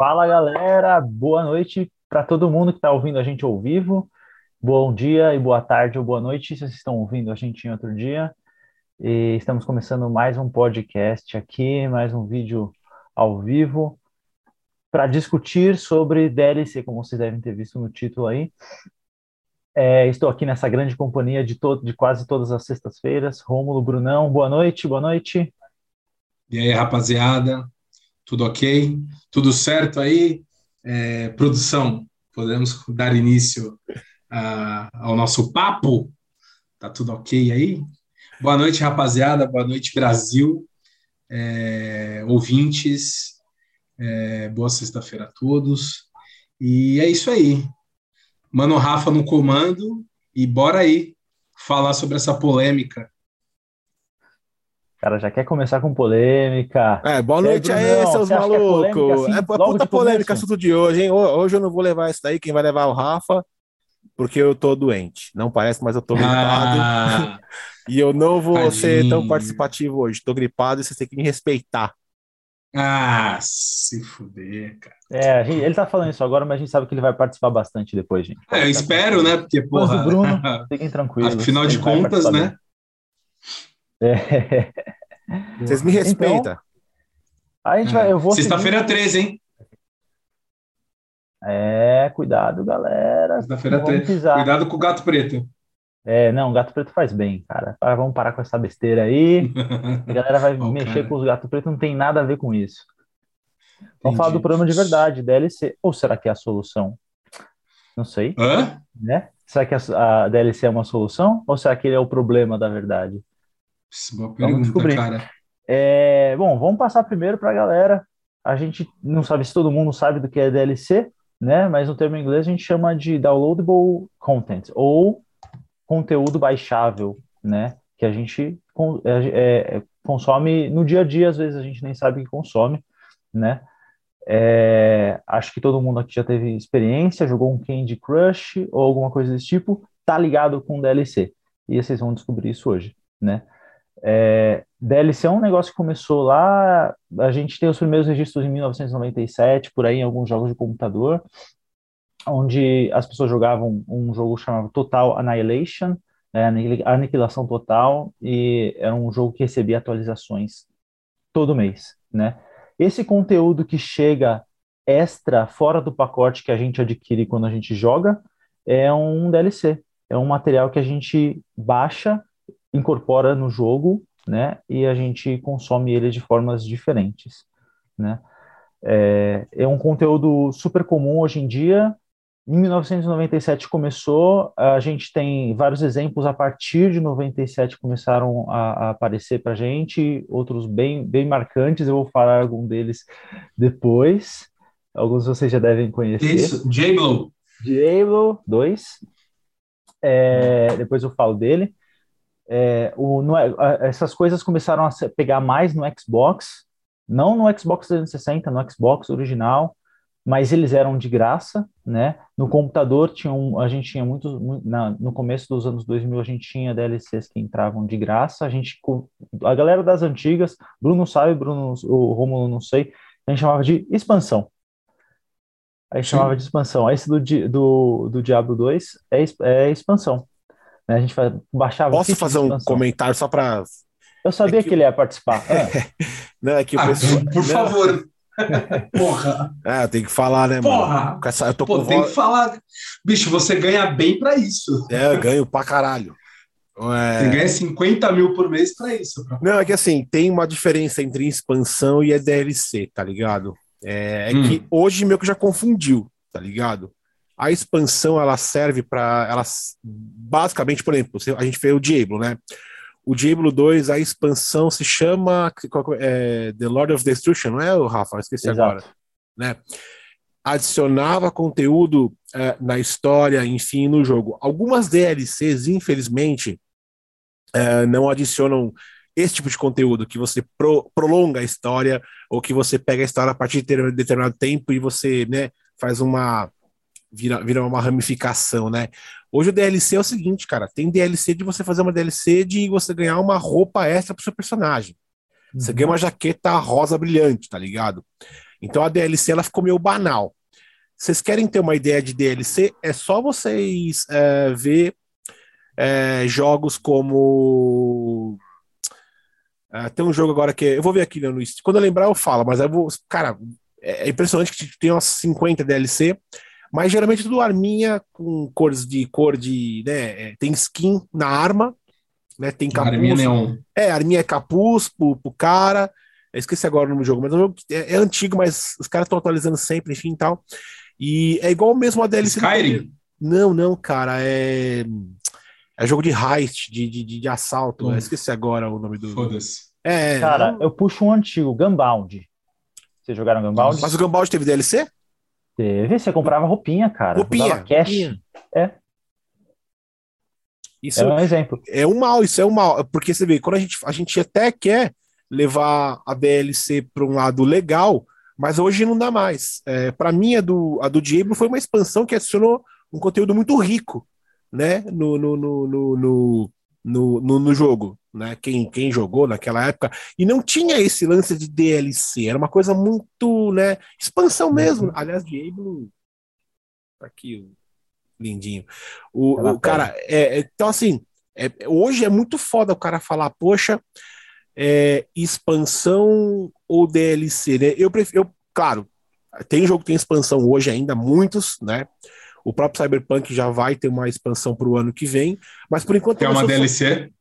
Fala galera, boa noite para todo mundo que está ouvindo a gente ao vivo. Bom dia e boa tarde ou boa noite se vocês estão ouvindo a gente em outro dia. E estamos começando mais um podcast aqui, mais um vídeo ao vivo para discutir sobre DLC, como vocês devem ter visto no título aí. É, estou aqui nessa grande companhia de, de quase todas as sextas-feiras. Rômulo Brunão, boa noite, boa noite. E aí, rapaziada, tudo ok? Tudo certo aí? É, produção, podemos dar início a, ao nosso papo? Tá tudo ok aí? Boa noite, rapaziada, boa noite, Brasil, é, ouvintes, é, boa sexta-feira a todos. E é isso aí. Mano Rafa no comando e bora aí falar sobre essa polêmica cara já quer começar com polêmica. É, boa noite aí, seus é malucos. É, assim, é puta polêmica assunto de hoje, hein? Hoje eu não vou levar isso daí, quem vai levar é o Rafa, porque eu tô doente. Não parece, mas eu tô gripado. Ah, e eu não vou tadinho. ser tão participativo hoje. Tô gripado e você tem que me respeitar. Ah, se fuder, cara. É, gente, ele tá falando isso agora, mas a gente sabe que ele vai participar bastante depois, gente. É, eu espero, né? Porque, porra... Mas o Bruno, fiquem tranquilos. Afinal de contas, né? É. Vocês me respeitam. Então, a gente vai, eu vou. Sexta-feira 13, hein? É, cuidado, galera. Sexta-feira 13. Cuidado com o gato preto. É, não, o gato preto faz bem, cara. Vamos parar com essa besteira aí. A galera vai oh, mexer cara. com os gatos pretos, não tem nada a ver com isso. Entendi. Vamos falar do problema de verdade, DLC. Ou será que é a solução? Não sei. Hã? Né? Será que a, a DLC é uma solução? Ou será que ele é o problema da verdade? Boa pergunta, vamos cara. É, bom, vamos passar primeiro para a galera. A gente não sabe se todo mundo sabe do que é DLC, né? Mas no termo inglês a gente chama de downloadable content ou conteúdo baixável, né? Que a gente é, é, consome no dia a dia, às vezes a gente nem sabe que consome, né? É, acho que todo mundo aqui já teve experiência, jogou um Candy Crush ou alguma coisa desse tipo, tá ligado com DLC. E vocês vão descobrir isso hoje, né? É, DLC é um negócio que começou lá, a gente tem os primeiros registros em 1997, por aí em alguns jogos de computador, onde as pessoas jogavam um jogo chamado Total Annihilation, né, Aniquilação Total, e era um jogo que recebia atualizações todo mês, né? Esse conteúdo que chega extra, fora do pacote que a gente adquire quando a gente joga, é um DLC, é um material que a gente baixa incorpora no jogo, né? E a gente consome ele de formas diferentes, né? É, é um conteúdo super comum hoje em dia. Em 1997 começou, a gente tem vários exemplos a partir de 97 começaram a, a aparecer para gente, outros bem, bem marcantes, eu vou falar algum deles depois. Alguns vocês já devem conhecer. Isso, Diablo. Diablo 2. É, depois eu falo dele é, o, no, essas coisas começaram a pegar mais no Xbox, não no Xbox 360, no Xbox original, mas eles eram de graça, né? No computador tinha um, a gente tinha muitos, na, no começo dos anos 2000 a gente tinha DLCs que entravam de graça, a gente, a galera das antigas, Bruno sabe, Bruno, o Romulo não sei, a gente chamava de expansão. Aí chamava de expansão. Esse do, do, do Diablo 2 é, é expansão. Né? A gente baixava. Posso fazer um comentário só para. Eu sabia é que... que... ele ia participar. Não, é que o ah, pessoal... Por favor. Porra. É, tem que falar, né, Porra. mano? Essa, eu tô Pô, com tem que falar. Bicho, você ganha bem para isso. É, eu ganho pra caralho. É... Você ganha 50 mil por mês para isso. Pra... Não, é que assim, tem uma diferença entre expansão e DLC, tá ligado? É, é hum. que hoje meio que já confundiu, tá ligado? A expansão ela serve para ela basicamente, por exemplo, a gente vê o Diablo, né? O Diablo 2, a expansão se chama é, The Lord of Destruction, não é, o Rafa? Eu esqueci Exato. agora. Né? Adicionava conteúdo é, na história, enfim, no jogo. Algumas DLCs, infelizmente, é, não adicionam esse tipo de conteúdo, que você pro, prolonga a história, ou que você pega a história a partir de determinado tempo e você né, faz uma vira, vira uma ramificação, né? Hoje o DLC é o seguinte, cara, tem DLC de você fazer uma DLC de você ganhar uma roupa extra pro seu personagem. Você uhum. ganha uma jaqueta rosa brilhante, tá ligado? Então a DLC ela ficou meio banal. Vocês querem ter uma ideia de DLC? É só vocês é, ver é, jogos como. É, tem um jogo agora que. Eu vou ver aqui no Quando eu lembrar, eu falo, mas eu vou. Cara, é, é impressionante que tem umas 50 DLC, mas geralmente tudo arminha com cores de cor de. Né, é, tem skin na arma, né? Tem capuz. Arminha neon. É, arminha é capuz pro, pro cara. Eu esqueci agora o nome do jogo, mas é, é antigo, mas os caras estão atualizando sempre, enfim e tal. E é igual mesmo a DLC. Skyrim? Não, não, cara. É. É jogo de heist, de, de, de assalto. Hum. esqueci agora o nome do. Foda-se. É, cara, não... eu puxo um antigo, Gunbound. Vocês jogaram Gunbound? Mas o Gunbound teve DLC? Teve, você comprava roupinha, cara. Roupinha. Cash. Roupinha. É. Isso é um exemplo. É um mal, isso é um mal. Porque você vê, quando a gente, a gente até quer levar a DLC para um lado legal, mas hoje não dá mais. É, para mim, a do, a do Diablo foi uma expansão que adicionou um conteúdo muito rico né, no, no, no, no, no, no, no jogo. Né, quem, quem jogou naquela época, e não tinha esse lance de DLC, era uma coisa muito, né, expansão uhum. mesmo. Aliás, Diablo, tá aqui, lindinho. O, o cara, é, é, então assim, é, hoje é muito foda o cara falar, poxa, é, expansão ou DLC, né? Eu prefiro, eu, claro, tem jogo que tem expansão hoje ainda, muitos, né? O próprio Cyberpunk já vai ter uma expansão para o ano que vem, mas por enquanto. É uma DLC? Só...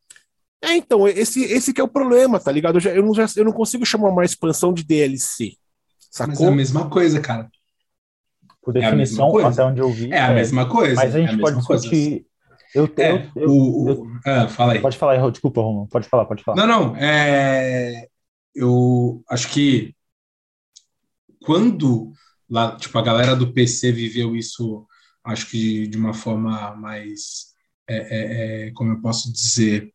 É, então, esse, esse que é o problema, tá ligado? Eu, já, eu, não, já, eu não consigo chamar uma expansão de DLC. Sacou? Mas é a mesma coisa, cara. Por é definição, é até onde eu vi. É a é, mesma coisa. Mas a gente é pode discutir. Eu, é, eu, eu, o, o... Ah, fala aí. Pode falar, desculpa, Romulo. Pode falar, pode falar. Não, não. É... Eu acho que quando lá, tipo, a galera do PC viveu isso, acho que de uma forma mais, é, é, é, como eu posso dizer,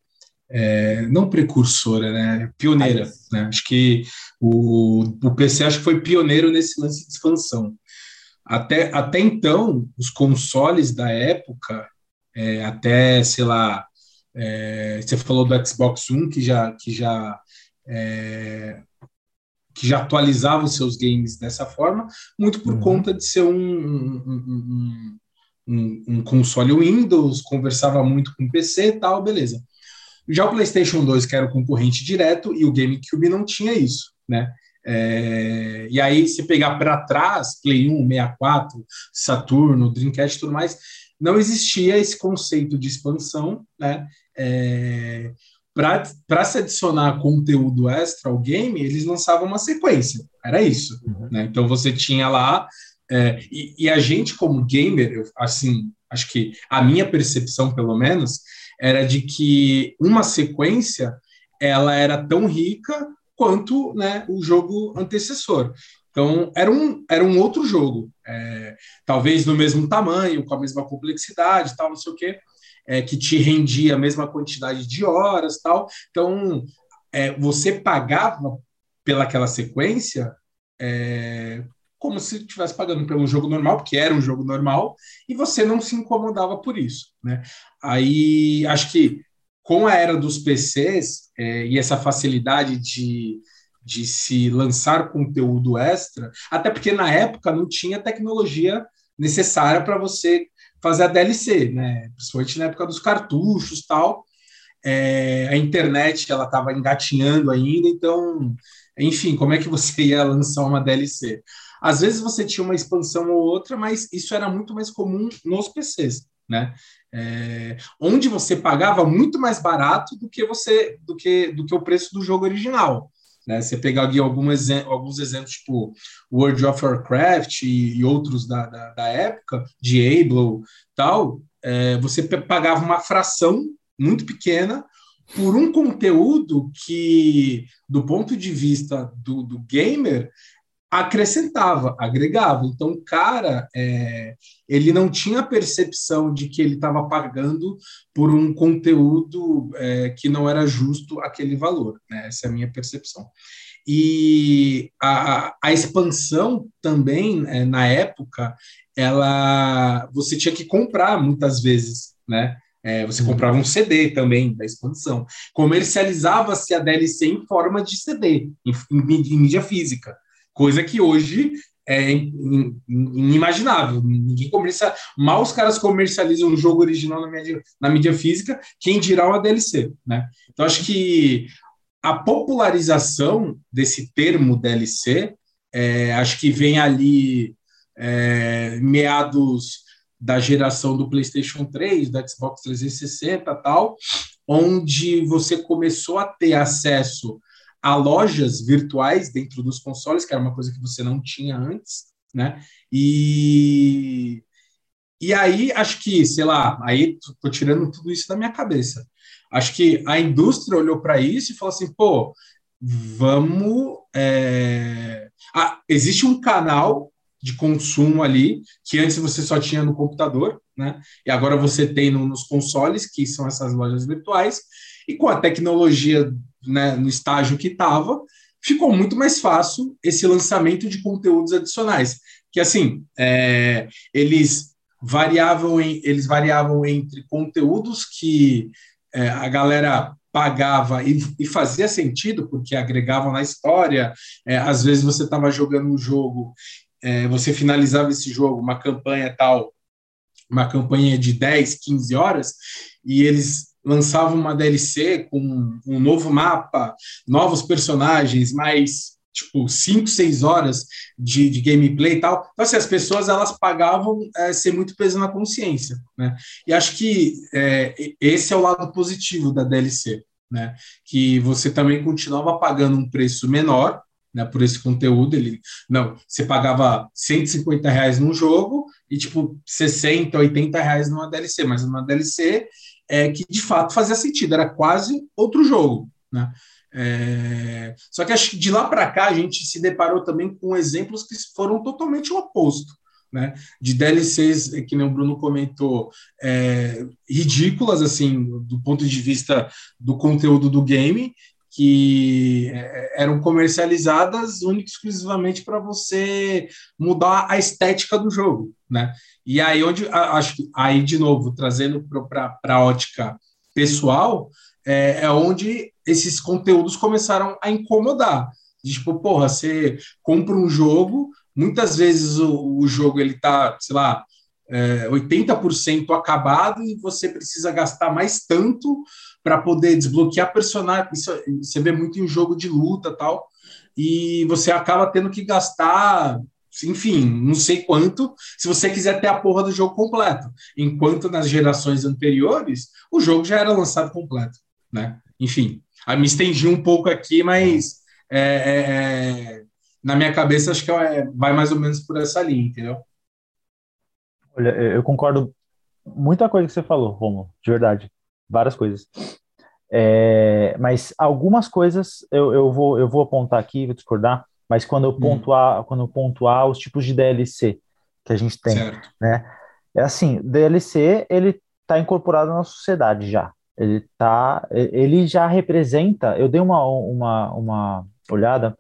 é, não precursora, né? Pioneira, né? Acho que o, o PC acho que foi pioneiro nesse lance de expansão. Até, até então, os consoles da época, é, até, sei lá, é, você falou do Xbox One, que já, que já, é, que já atualizava os seus games dessa forma, muito por uhum. conta de ser um, um, um, um, console Windows, conversava muito com PC e tal, beleza. Já o PlayStation 2, que era o concorrente direto, e o GameCube não tinha isso, né? É, e aí, se pegar para trás, Play 1, 64, Saturno, Dreamcast e tudo mais, não existia esse conceito de expansão, né? É, para se adicionar conteúdo extra ao game, eles lançavam uma sequência. Era isso. Uhum. Né? Então você tinha lá. É, e, e, a gente, como gamer, eu, assim, acho que a minha percepção, pelo menos, era de que uma sequência ela era tão rica quanto né, o jogo antecessor. Então, era um, era um outro jogo, é, talvez no mesmo tamanho, com a mesma complexidade, tal, não sei o quê, é, que te rendia a mesma quantidade de horas, tal. Então, é, você pagava pelaquela sequência é, como se estivesse pagando pelo jogo normal, porque era um jogo normal, e você não se incomodava por isso, né? Aí, acho que com a era dos PCs é, e essa facilidade de de se lançar conteúdo extra, até porque na época não tinha tecnologia necessária para você fazer a DLC, né? Principalmente na época dos cartuchos tal. É, a internet ela estava engatinhando ainda, então, enfim, como é que você ia lançar uma DLC? Às vezes você tinha uma expansão ou outra, mas isso era muito mais comum nos PCs, né? É, onde você pagava muito mais barato do que você do que do que o preço do jogo original. Né? Você pegar aqui alguns, alguns exemplos, tipo World of Warcraft e, e outros da, da, da, época, Diablo tal, é, você pagava uma fração muito pequena por um conteúdo que, do ponto de vista do, do gamer, acrescentava, agregava. Então, o cara, é, ele não tinha percepção de que ele estava pagando por um conteúdo é, que não era justo aquele valor. Né? Essa é a minha percepção. E a, a expansão também, é, na época, ela você tinha que comprar muitas vezes, né? É, você uhum. comprava um CD também da expansão. Comercializava-se a DLC em forma de CD, em, em, em mídia física. Coisa que hoje é inimaginável. Ninguém comercializa. Mal os caras comercializam um jogo original na mídia, na mídia física, quem dirá uma DLC, né? Então acho que a popularização desse termo DLC, é, acho que vem ali é, meados da geração do PlayStation 3, do Xbox 360 tal, onde você começou a ter acesso a lojas virtuais dentro dos consoles, que era uma coisa que você não tinha antes, né? E, e aí, acho que, sei lá, aí tô tirando tudo isso da minha cabeça. Acho que a indústria olhou para isso e falou assim, pô, vamos. É... Ah, existe um canal de consumo ali, que antes você só tinha no computador, né? E agora você tem no, nos consoles, que são essas lojas virtuais, e com a tecnologia né, no estágio que estava, ficou muito mais fácil esse lançamento de conteúdos adicionais. Que assim, é, eles variavam em, eles variavam entre conteúdos que é, a galera pagava e, e, fazia sentido, porque agregavam na história. É, às vezes você estava jogando um jogo, é, você finalizava esse jogo, uma campanha tal, uma campanha de 10, 15 horas, e eles lançava uma DLC com um novo mapa, novos personagens, mais tipo cinco, seis horas de, de gameplay e tal. Então, assim, as pessoas elas pagavam é, ser muito peso na consciência, né? E acho que é, esse é o lado positivo da DLC, né? Que você também continuava pagando um preço menor, né, por esse conteúdo. Ele, não, você pagava 150 reais num jogo e tipo 60, 80 reais numa DLC, mas numa DLC é, que de fato fazia sentido, era quase outro jogo. Né? É, só que acho que de lá para cá a gente se deparou também com exemplos que foram totalmente o oposto. Né, de DLCs, que nem o Bruno comentou, é, ridículas, assim, do ponto de vista do conteúdo do game, que é, eram comercializadas única e exclusivamente para você mudar a estética do jogo, né? E aí onde acho que aí de novo trazendo para a ótica pessoal é, é, onde esses conteúdos começaram a incomodar. Tipo, porra, você compra um jogo, muitas vezes o, o jogo ele tá, sei lá, é, 80% acabado e você precisa gastar mais tanto para poder desbloquear personagem. Isso você vê muito em jogo de luta tal. E você acaba tendo que gastar, enfim, não sei quanto, se você quiser ter a porra do jogo completo. Enquanto nas gerações anteriores, o jogo já era lançado completo, né? Enfim, a me estendi um pouco aqui, mas é, é, é na minha cabeça acho que é, vai mais ou menos por essa linha, entendeu? Olha, eu concordo muita coisa que você falou, Romulo, de verdade várias coisas. É, mas algumas coisas eu, eu, vou, eu vou apontar aqui, vou discordar, mas quando eu hum. pontuar, hum. quando eu pontuar os tipos de DLC que a gente tem, certo. né? É assim, DLC ele está incorporado na sociedade já. Ele tá, ele já representa. Eu dei uma, uma, uma olhada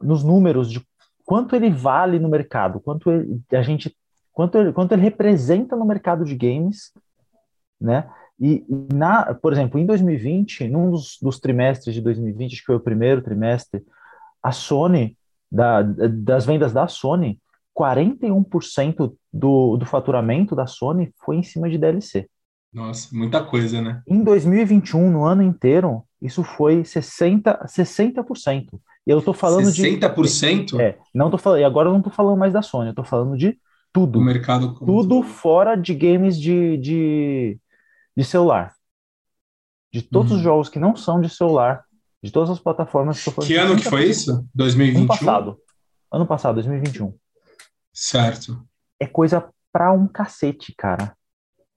nos números de quanto ele vale no mercado, quanto ele, a gente, quanto ele, quanto ele representa no mercado de games, né? E, na, por exemplo, em 2020, num dos, dos, trimestres de 2020, acho que foi o primeiro trimestre, a Sony, da, das vendas da Sony, 41% do, do faturamento da Sony foi em cima de DLC. Nossa, muita coisa, né? Em 2021, no ano inteiro, isso foi 60%. 60%. Eu tô falando 60%? de. É, não tô falando. E agora eu não tô falando mais da Sony, eu tô falando de tudo. O mercado. Tudo fora de games de, de, de celular. De todos uhum. os jogos que não são de celular, de todas as plataformas que eu Que ano que foi isso? 2021? Ano passado. Ano passado, 2021. Certo. É coisa pra um cacete, cara.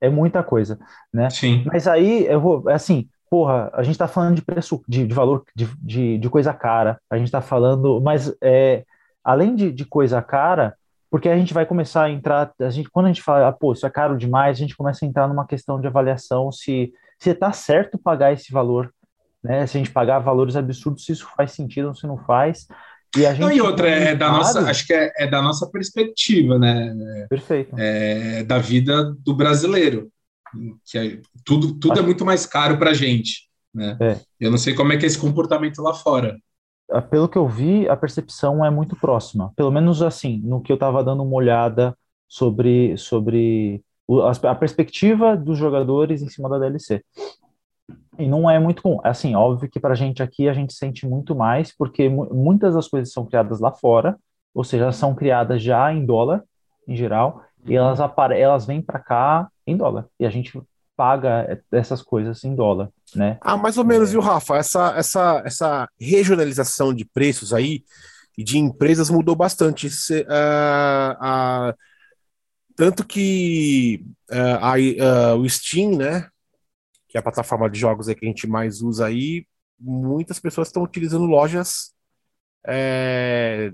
É muita coisa, né? Sim. Mas aí, eu vou, é assim, porra, a gente tá falando de preço, de, de valor, de, de, de, coisa cara, a gente tá falando, mas é, além de, de coisa cara, porque a gente vai começar a entrar, a gente, quando a gente fala, ah, pô, isso é caro demais, a gente começa a entrar numa questão de avaliação se se está certo pagar esse valor, né? Se a gente pagar valores absurdos, se isso faz sentido ou se não faz. E, a gente não, e outra, é da nossa, acho que é, é, da nossa perspectiva, né? Perfeito. É, da vida do brasileiro. Que é, tudo tudo é acho... é muito mais caro para a gente. Né? É. Eu não sei como é que é esse comportamento lá fora. Pelo que eu vi, a percepção é muito próxima. Pelo menos assim, no que eu estava dando uma olhada sobre, sobre a perspectiva dos jogadores em cima da DLC. E não é muito comum. Assim, óbvio que para a gente aqui a gente sente muito mais, porque muitas das coisas são criadas lá fora, ou seja, são criadas já em dólar, em geral, e uhum. elas, elas vêm para cá em dólar. E a gente paga essas coisas em dólar, né? Ah, mais ou menos, é... viu, Rafa? Essa, essa, essa regionalização de preços aí e de empresas mudou bastante. Se, uh, uh, tanto que uh, o Steam, né, que é a plataforma de jogos aí que a gente mais usa aí, muitas pessoas estão utilizando lojas é,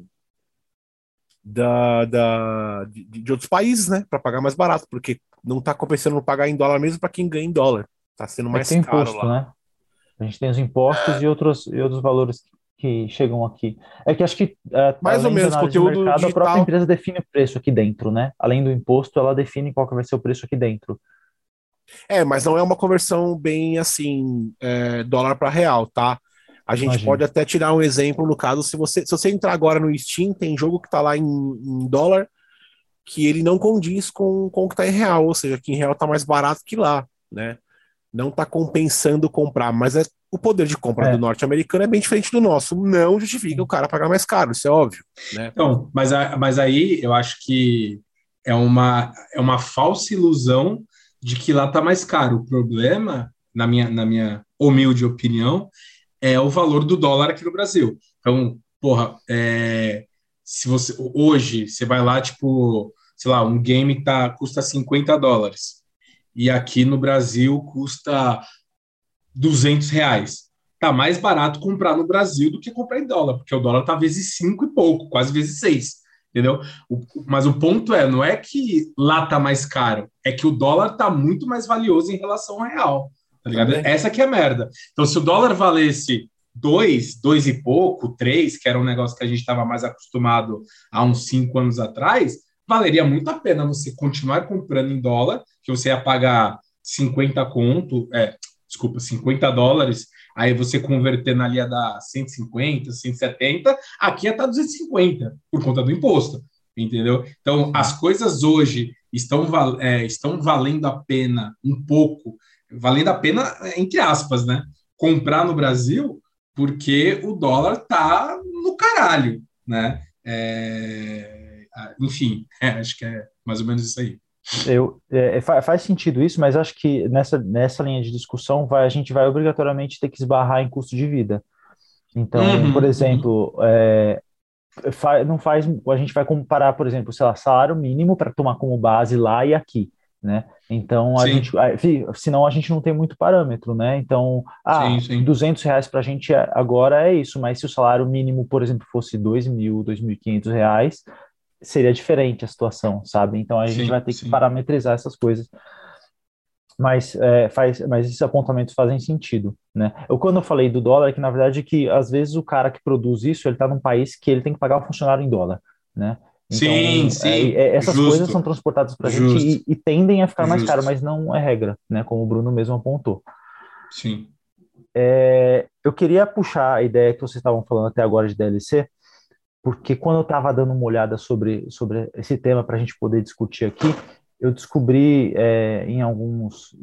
da, da, de, de, outros países, né, para pagar mais barato, porque não está compensando pagar em dólar mesmo para quem ganha em dólar. Está sendo mais é caro imposto, lá. Né? A gente tem os impostos é. e, outros, e outros valores que chegam aqui. É que acho que é, mais ou menos conteúdo mercado, digital... a própria empresa define o preço aqui dentro, né? Além do imposto, ela define qual que vai ser o preço aqui dentro. É, mas não é uma conversão bem assim, é, dólar para real, tá? A gente Imagina. pode até tirar um exemplo no caso, se você, se você entrar agora no Steam, tem jogo que tá lá em, em dólar, que ele não condiz com, com o que tá em real, ou seja, que em real tá mais barato que lá, né? Não tá compensando comprar, mas é, o poder de compra é. do norte-americano é bem diferente do nosso. Não justifica o cara pagar mais caro, isso é óbvio, né? Então, mas, mas aí eu acho que é uma, é uma falsa ilusão de que lá tá mais caro. O problema, na minha, na minha humilde opinião, é o valor do dólar aqui no Brasil. Então, porra, é, se você hoje você vai lá, tipo, sei lá, um game tá, custa 50 dólares e aqui no Brasil custa 200 reais. Tá mais barato comprar no Brasil do que comprar em dólar, porque o dólar tá vezes 5 e pouco, quase vezes 6, entendeu? O, mas o ponto é, não é que lá tá mais caro, é que o dólar tá muito mais valioso em relação ao real, tá ligado? Essa que é a merda. Então, se o dólar valesse dois, dois e pouco, três, que era um negócio que a gente estava mais acostumado há uns cinco anos atrás, valeria muito a pena você continuar comprando em dólar, que você ia pagar 50 conto, é, desculpa, 50 dólares, aí você convertendo ali ia dar 150, 170, aqui ia estar 250, por conta do imposto, entendeu? Então, as coisas hoje estão, é, estão valendo a pena um pouco, valendo a pena, entre aspas, né? Comprar no Brasil, porque o dólar tá no caralho, né? É, enfim, é, acho que é mais ou menos isso aí. Eu, é, faz sentido isso, mas acho que nessa, nessa linha de discussão vai, a gente vai obrigatoriamente ter que esbarrar em custo de vida. Então, uhum, por exemplo, uhum. é, não faz, a gente vai comparar, por exemplo, sei lá, salário mínimo para tomar como base lá e aqui né? Então, a sim. gente, senão a gente não tem muito parâmetro, né? Então, ah, sim, sim. 200 reais para a gente é, agora é isso, mas se o salário mínimo, por exemplo, fosse 2 mil, 2.500 reais, seria diferente a situação, sabe? Então, a gente vai ter que parametrizar essas coisas. Mas, é, faz, mas esses apontamentos fazem sentido, né? Eu, quando eu falei do dólar, é que na verdade que às vezes o cara que produz isso, ele está num país que ele tem que pagar o funcionário em dólar, né? Então, sim, sim. É, é, essas justo, coisas são transportadas para a gente e, e, tendem a ficar justo. mais caro, mas não é regra, né? Como o Bruno mesmo apontou. Sim. É, eu queria puxar a ideia que vocês estavam falando até agora de DLC, porque quando eu estava dando uma olhada sobre, sobre esse tema para a gente poder discutir aqui, eu descobri é, em alguns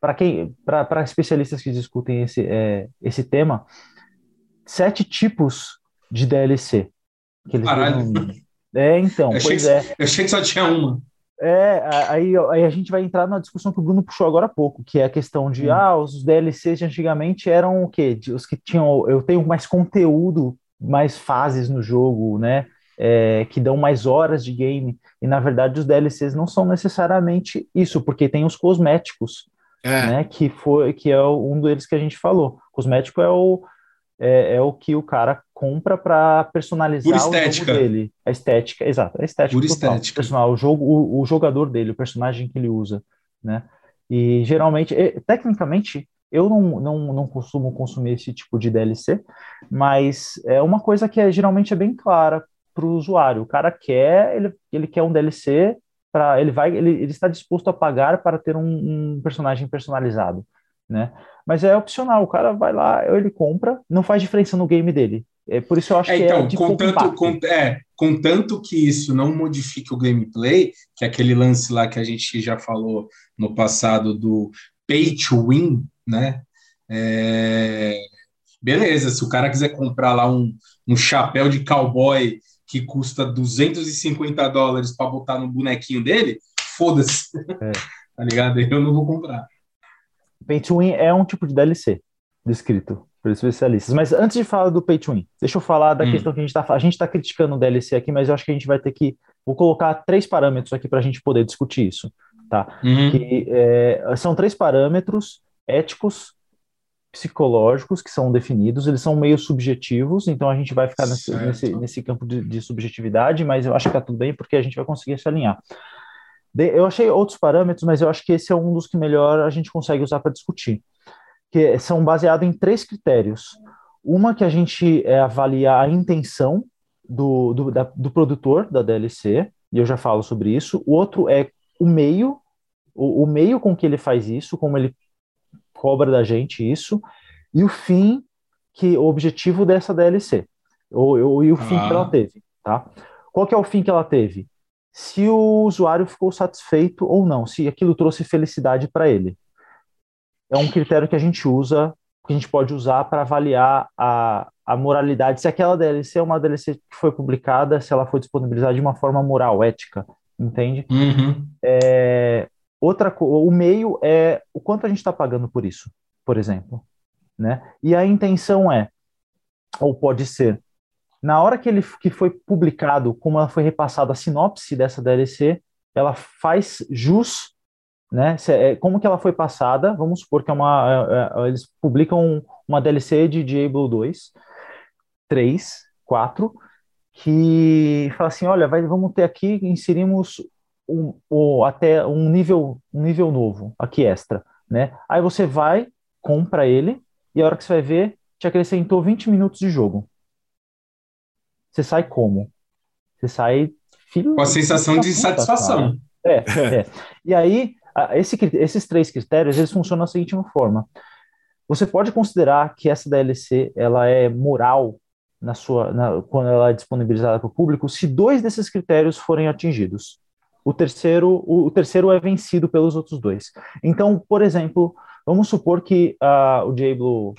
para quem para especialistas que discutem esse é, esse tema sete tipos de DLC que eles Caralho. É, então, eu pois é. Eu achei que só tinha uma. É, aí, aí a gente vai entrar na discussão que o Bruno puxou agora há pouco, que é a questão de, hum. ah, os DLCs de antigamente eram o quê? Os que tinham, eu tenho mais conteúdo, mais fases no jogo, né? É, que dão mais horas de game, e na verdade os DLCs não são necessariamente isso, porque tem os cosméticos, é. né? Que foi que é um deles que a gente falou. Cosmético é o, é, é o que o cara compra para personalizar o jogo dele. A estética, exato, a estética Pura total, estética. Personal, o, jogo, o, o, jogador dele, o personagem que ele usa, né? E geralmente, tecnicamente, eu não, não, não costumo consumir esse tipo de DLC, mas é uma coisa que é, geralmente é bem clara para o usuário. O cara quer, ele, ele quer um DLC para ele vai, ele, ele está disposto a pagar para ter um, um personagem personalizado, né? Mas é opcional, o cara vai lá, ele compra, não faz diferença no game dele. É, por isso eu acho É, que então, é de com pouco tanto, impacto. com, é, com tanto que isso não modifique o gameplay, que é aquele lance lá que a gente já falou no passado do pay to win, né? É, beleza, se o cara quiser comprar lá um, um chapéu de cowboy que custa 250 dólares para botar no bonequinho dele, foda-se. É. tá ligado? Eu não vou comprar. Pay to Win é um tipo de DLC descrito especialistas. Mas antes de falar do Pay to Win, deixa eu falar da Hum. questão que a gente está A gente está criticando o DLC aqui, mas eu acho que a gente vai ter que. Vou colocar três parâmetros aqui para a gente poder discutir isso. Tá? Uhum. Que é, são três parâmetros éticos, psicológicos que são definidos, eles são meio subjetivos, então a gente vai ficar nesse, nesse, nesse campo de, de subjetividade, mas eu acho que tá tudo bem porque a gente vai conseguir se alinhar. De- eu achei outros parâmetros, mas eu acho que esse é um dos que melhor a gente consegue usar para discutir, que são baseados em três critérios. Uma que a gente é, avalia a intenção do, do, da- do produtor da DLC, e eu já falo sobre isso. O outro é o meio, o, o meio com que ele faz isso, como ele cobra da gente isso, e o fim, que o objetivo dessa DLC, ou, ou- e o fim que Ah. ela teve, tá? Qual que é o fim que ela teve? Se o usuário ficou satisfeito ou não, se aquilo trouxe felicidade para ele. É um critério que a gente usa, que a gente pode usar para avaliar a, a moralidade, se aquela DLC é uma DLC que foi publicada, se ela foi disponibilizada de uma forma moral, ética, entende? Uhum. É, outra, o meio é o quanto a gente está pagando por isso, por exemplo, né? E a intenção é, ou pode ser, na hora que ele que foi publicado, como ela foi repassada a sinopse dessa DLC, ela faz jus, né? É, Como que ela foi passada? Vamos supor que é uma, é, é, eles publicam uma DLC de Diablo 2, 3, 4, que fala assim, olha, vai, vamos ter aqui, inserimos um, o- até um nível, um nível novo, aqui extra, né? Aí você vai, compra ele, e a hora que você vai ver, te acrescentou 20 minutos de jogo. Você sai como? Você sai filho Com a sensação de insatisfação. cara. É, é. E aí, esse cri- esses três critérios, eles funcionam da seguinte forma. Você pode considerar que essa DLC, ela é moral na sua, na- quando ela é disponibilizada para o público, se dois desses critérios forem atingidos. O terceiro, o, o terceiro é vencido pelos outros dois. Então, por exemplo, vamos supor que ah, o Diablo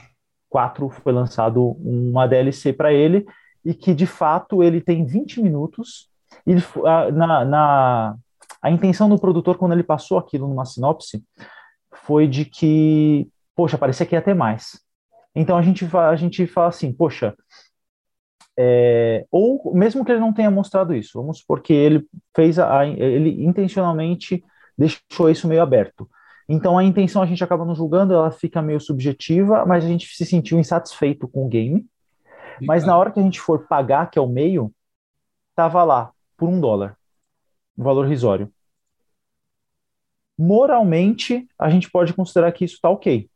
4 foi lançado uma DLC para ele e que de fato ele tem 20 minutos e fo- ah, na, na a intenção do produtor quando ele passou aquilo numa sinopse foi de que, poxa, parecia que ia ter mais. Então a gente a gente fala assim, poxa, é, ou mesmo que ele não tenha mostrado isso, vamos supor que ele fez a, a- ele intencionalmente deixou isso meio aberto. Então a intenção a gente acaba não julgando, ela fica meio subjetiva, mas a gente se sentiu insatisfeito com o game. Mas na hora que a gente for pagar, que é o meio, tava lá por um dólar, um valor risório. Moralmente, a gente pode considerar que isso está ok.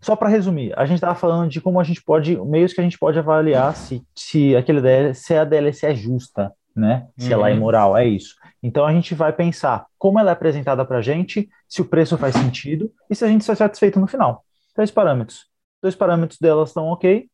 Só para resumir, a gente estava falando de como a gente pode, meios que a gente pode avaliar se, se aquele DL, se a DLC é justa, né? Se ela é Uhum. moral, é isso. Então a gente vai pensar como ela é apresentada para a gente, se o preço faz sentido e se a gente está satisfeito no final. Três parâmetros. Dois parâmetros delas estão ok,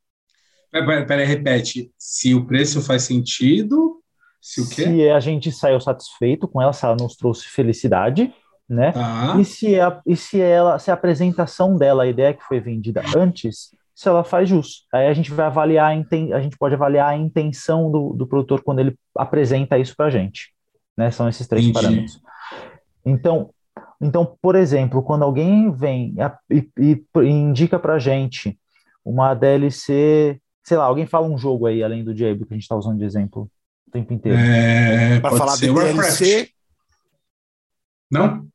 Peraí, peraí, repete. Se o preço faz sentido, se o quê? se a gente saiu satisfeito com ela, se ela nos trouxe felicidade, né? Tá. E se a, e se ela, se a apresentação dela, a ideia que foi vendida antes, se ela faz jus. Aí a gente vai avaliar, a inten- a gente pode avaliar a intenção do, do produtor quando ele apresenta isso pra gente, né? São esses três Entendi. parâmetros. Então, então, por exemplo, quando alguém vem a- e, e indica pra gente uma DLC, sei lá, alguém fala um jogo aí, além do Diablo, que a gente está usando de exemplo o tempo inteiro. É, Para falar ser de Warcraft. DLC, Não?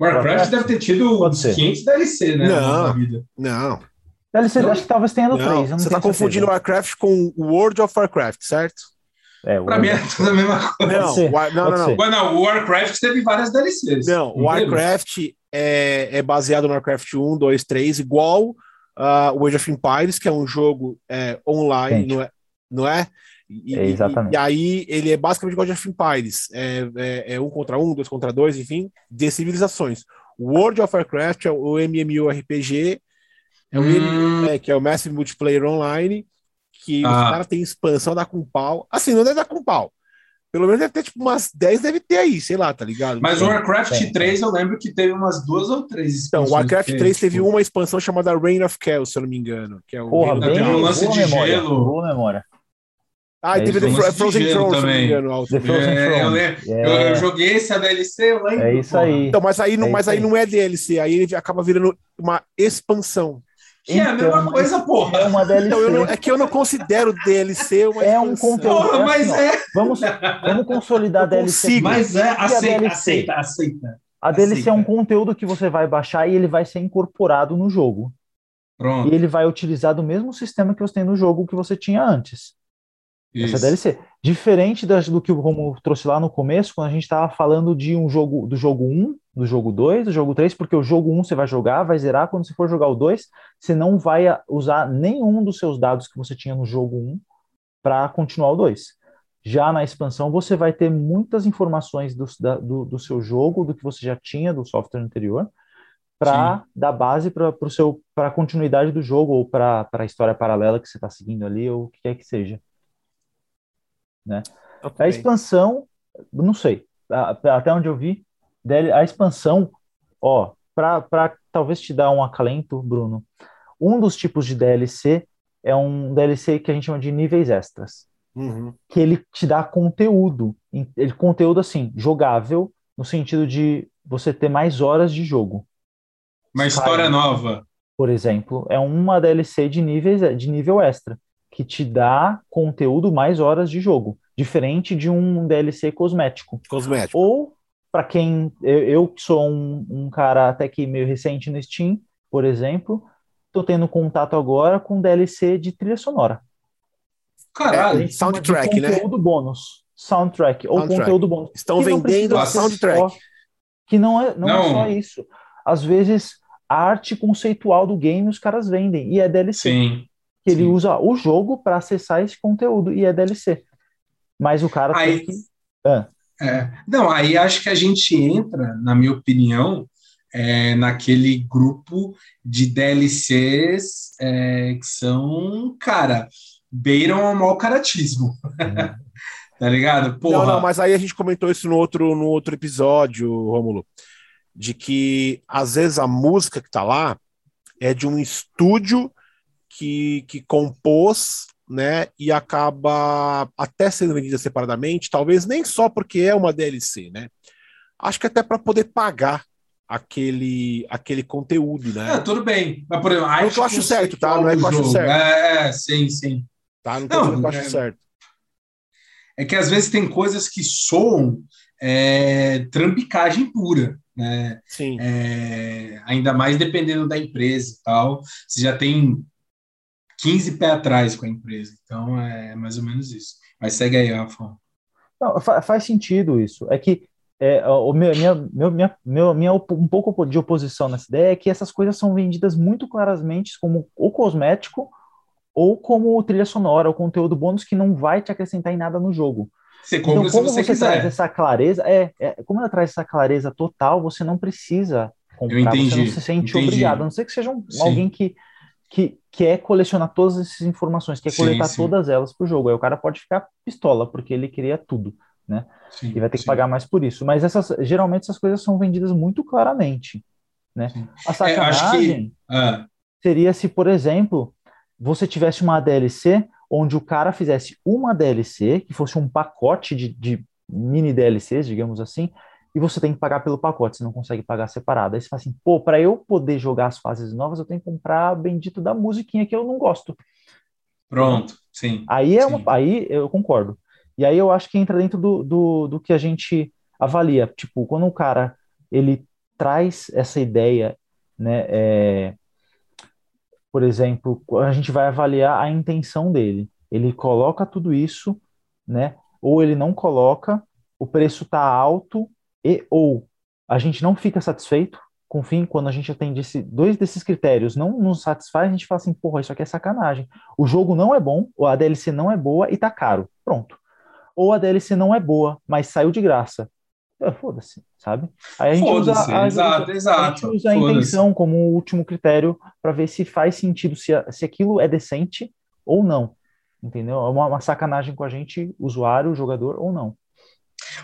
Warcraft Warcraft? deve ter tido Pode uns ser. 500 DLC, né? Não. na vida. não. DLC, Não? acho que talvez tenha no não 3. eu não você tá tenho confundindo certeza. Warcraft com World of Warcraft, certo? É, o Pra mim é tudo a mesma coisa. Não, ser, War- não, não, não. não, o Warcraft teve várias DLCs. Não, teve? Warcraft é, é baseado no Warcraft 1, 2, 3, igual uh, o Age of Empires, que é um jogo é, online, não é? Não é? E, É, e- exatamente. e aí ele é basicamente Age of Empires. É, é, é um contra um, dois contra dois, enfim, de civilizações. World of Warcraft é o MMORPG, é o Hum. é, que é o Massive Multiplayer Online, que ah. os caras têm expansão, dá com pau. Assim, não deve dar com pau. Pelo menos deve ter tipo umas 10, deve ter aí, sei lá, tá ligado? Mas o Warcraft é, 3 eu lembro que teve umas duas ou três Então, o Warcraft 3 teve tipo... uma expansão chamada Reign of Chaos, se eu não me engano. Que é o Porra, bem, um lance de memória, gelo. Boa memória. Ah, é teve The Frozen Throne também. The Frozen é, eu, eu, eu, joguei essa DLC, eu lembro. É isso aí. Então, mas aí, não, é mas aí, aí não é DLC, aí ele acaba virando uma expansão. Que então, é a mesma então, coisa, porra. É uma DLC. Então, não, é que eu não considero DLC uma É um conteúdo. Porra, mas assim, é. Vamos, vamos consolidar a DLC. Consigo. Mas é, aceita, aceita, aceita. A DLC aceita. é um conteúdo que você vai baixar e ele vai ser incorporado no jogo. Pronto. E ele vai utilizar do mesmo sistema que você tem no jogo que você tinha antes. Isso. Essa DLC. Diferente das, do que o Romulo trouxe lá no começo, quando a gente estava falando de um jogo do jogo 1, do jogo 2, do jogo 3, porque o jogo 1 você vai jogar, vai zerar, quando você for jogar o 2, você não vai usar nenhum dos seus dados que você tinha no jogo 1 para continuar o 2. Já na expansão, você vai ter muitas informações do, da, do, do, seu jogo, do que você já tinha do software anterior, para dar base para a continuidade do jogo ou para a história paralela que você está seguindo ali, ou o que quer que seja. Né? Okay. A expansão, não sei, até onde eu vi, a expansão, ó, para talvez te dar um acalento, Bruno, um dos tipos de DLC é um DLC que a gente chama de níveis extras, uhum. que ele te dá conteúdo, ele conteúdo assim, jogável, no sentido de você ter mais horas de jogo. Uma história nova. Por exemplo, é uma DLC de níveis de nível extra que te dá conteúdo mais horas de jogo, diferente de um DLC cosmético. Cosmético. Ou, para quem. Eu, eu, que sou um, um cara até que meio recente no Steam, por exemplo, tô tendo contato agora com DLC de trilha sonora. Caralho, é, soundtrack, conteúdo né? Conteúdo bônus. Soundtrack, ou soundtrack. conteúdo bônus. Estão vendendo a soundtrack. Só, que não é, não, não, é só isso. Às vezes, a arte conceitual do game os caras vendem, e é DLC. Sim que ele usa o jogo para acessar esse conteúdo e é DLC. Mas o cara aí, tem que. Ah. É, não, aí acho que a gente entra, na minha opinião, é, naquele grupo de DLCs é, que são, cara, beiram ao mau caratismo. Uhum. tá ligado? Porra. Não, não, mas aí a gente comentou isso no outro, no outro episódio, Rômulo, de que às vezes a música que tá lá é de um estúdio que, que compôs né, e acaba até sendo vendida separadamente, talvez nem só porque é uma DLC, né? Acho que até para poder pagar aquele aquele conteúdo, né? É, tudo bem. Mas, por exemplo, não que eu acho certo, tá? Não é que eu acho certo. É, é, sim, sim. Tá? Não, não que eu acho é, certo. É que às vezes tem coisas que soam é, trambicagem pura. Né? Sim. É, ainda mais dependendo da empresa e tal. Você já tem 15 pés atrás com a empresa. Então é mais ou menos isso. Mas segue aí, Rafa. Não, faz sentido isso. É que é, o meu, minha, meu, minha, meu, minha um pouco de oposição nessa ideia é que essas coisas são vendidas muito claramente como o cosmético ou como trilha sonora, o conteúdo bônus que não vai te acrescentar em nada no jogo. Você compra então, como se você, você quiser. traz essa clareza, é, é, como ela traz essa clareza total, você não precisa comprar, Eu entendi, você não se sente entendi. obrigado, a não ser que seja um, alguém que que quer colecionar todas essas informações, quer coletar sim, sim. todas elas para o jogo. Aí o cara pode ficar pistola, porque ele queria tudo, né? Sim, e vai ter que pagar mais por isso. Mas essas, geralmente essas coisas são vendidas muito claramente, né? A sacanagem é, que... seria se, por exemplo, você tivesse uma DLC onde o cara fizesse uma DLC, que fosse um pacote de, de mini DLCs, digamos assim, e você tem que pagar pelo pacote, você não consegue pagar separado. Aí você fala assim, pô, para eu poder jogar as fases novas, eu tenho que comprar bendito da musiquinha que eu não gosto. Pronto, sim. Aí, é sim. Uma, aí eu concordo. E aí eu acho que entra dentro do, do, do que a gente avalia. Tipo, quando o cara ele traz essa ideia, né? É, por exemplo, a gente vai avaliar a intenção dele. Ele coloca tudo isso, né? Ou ele não coloca, o preço está alto, e ou a gente não fica satisfeito com o fim, quando a gente atende esse, dois desses critérios não nos satisfaz, a gente fala assim, porra, isso aqui é sacanagem. O jogo não é bom, ou a DLC não é boa e tá caro. Pronto. Ou a DLC não é boa, mas saiu de graça. É, Foda-se, sabe? Aí a gente usa, a, exato, exato. A, gente usa a intenção como último critério para ver se faz sentido, se, se aquilo é decente ou não. entendeu? É uma, uma sacanagem com a gente, usuário, jogador ou não.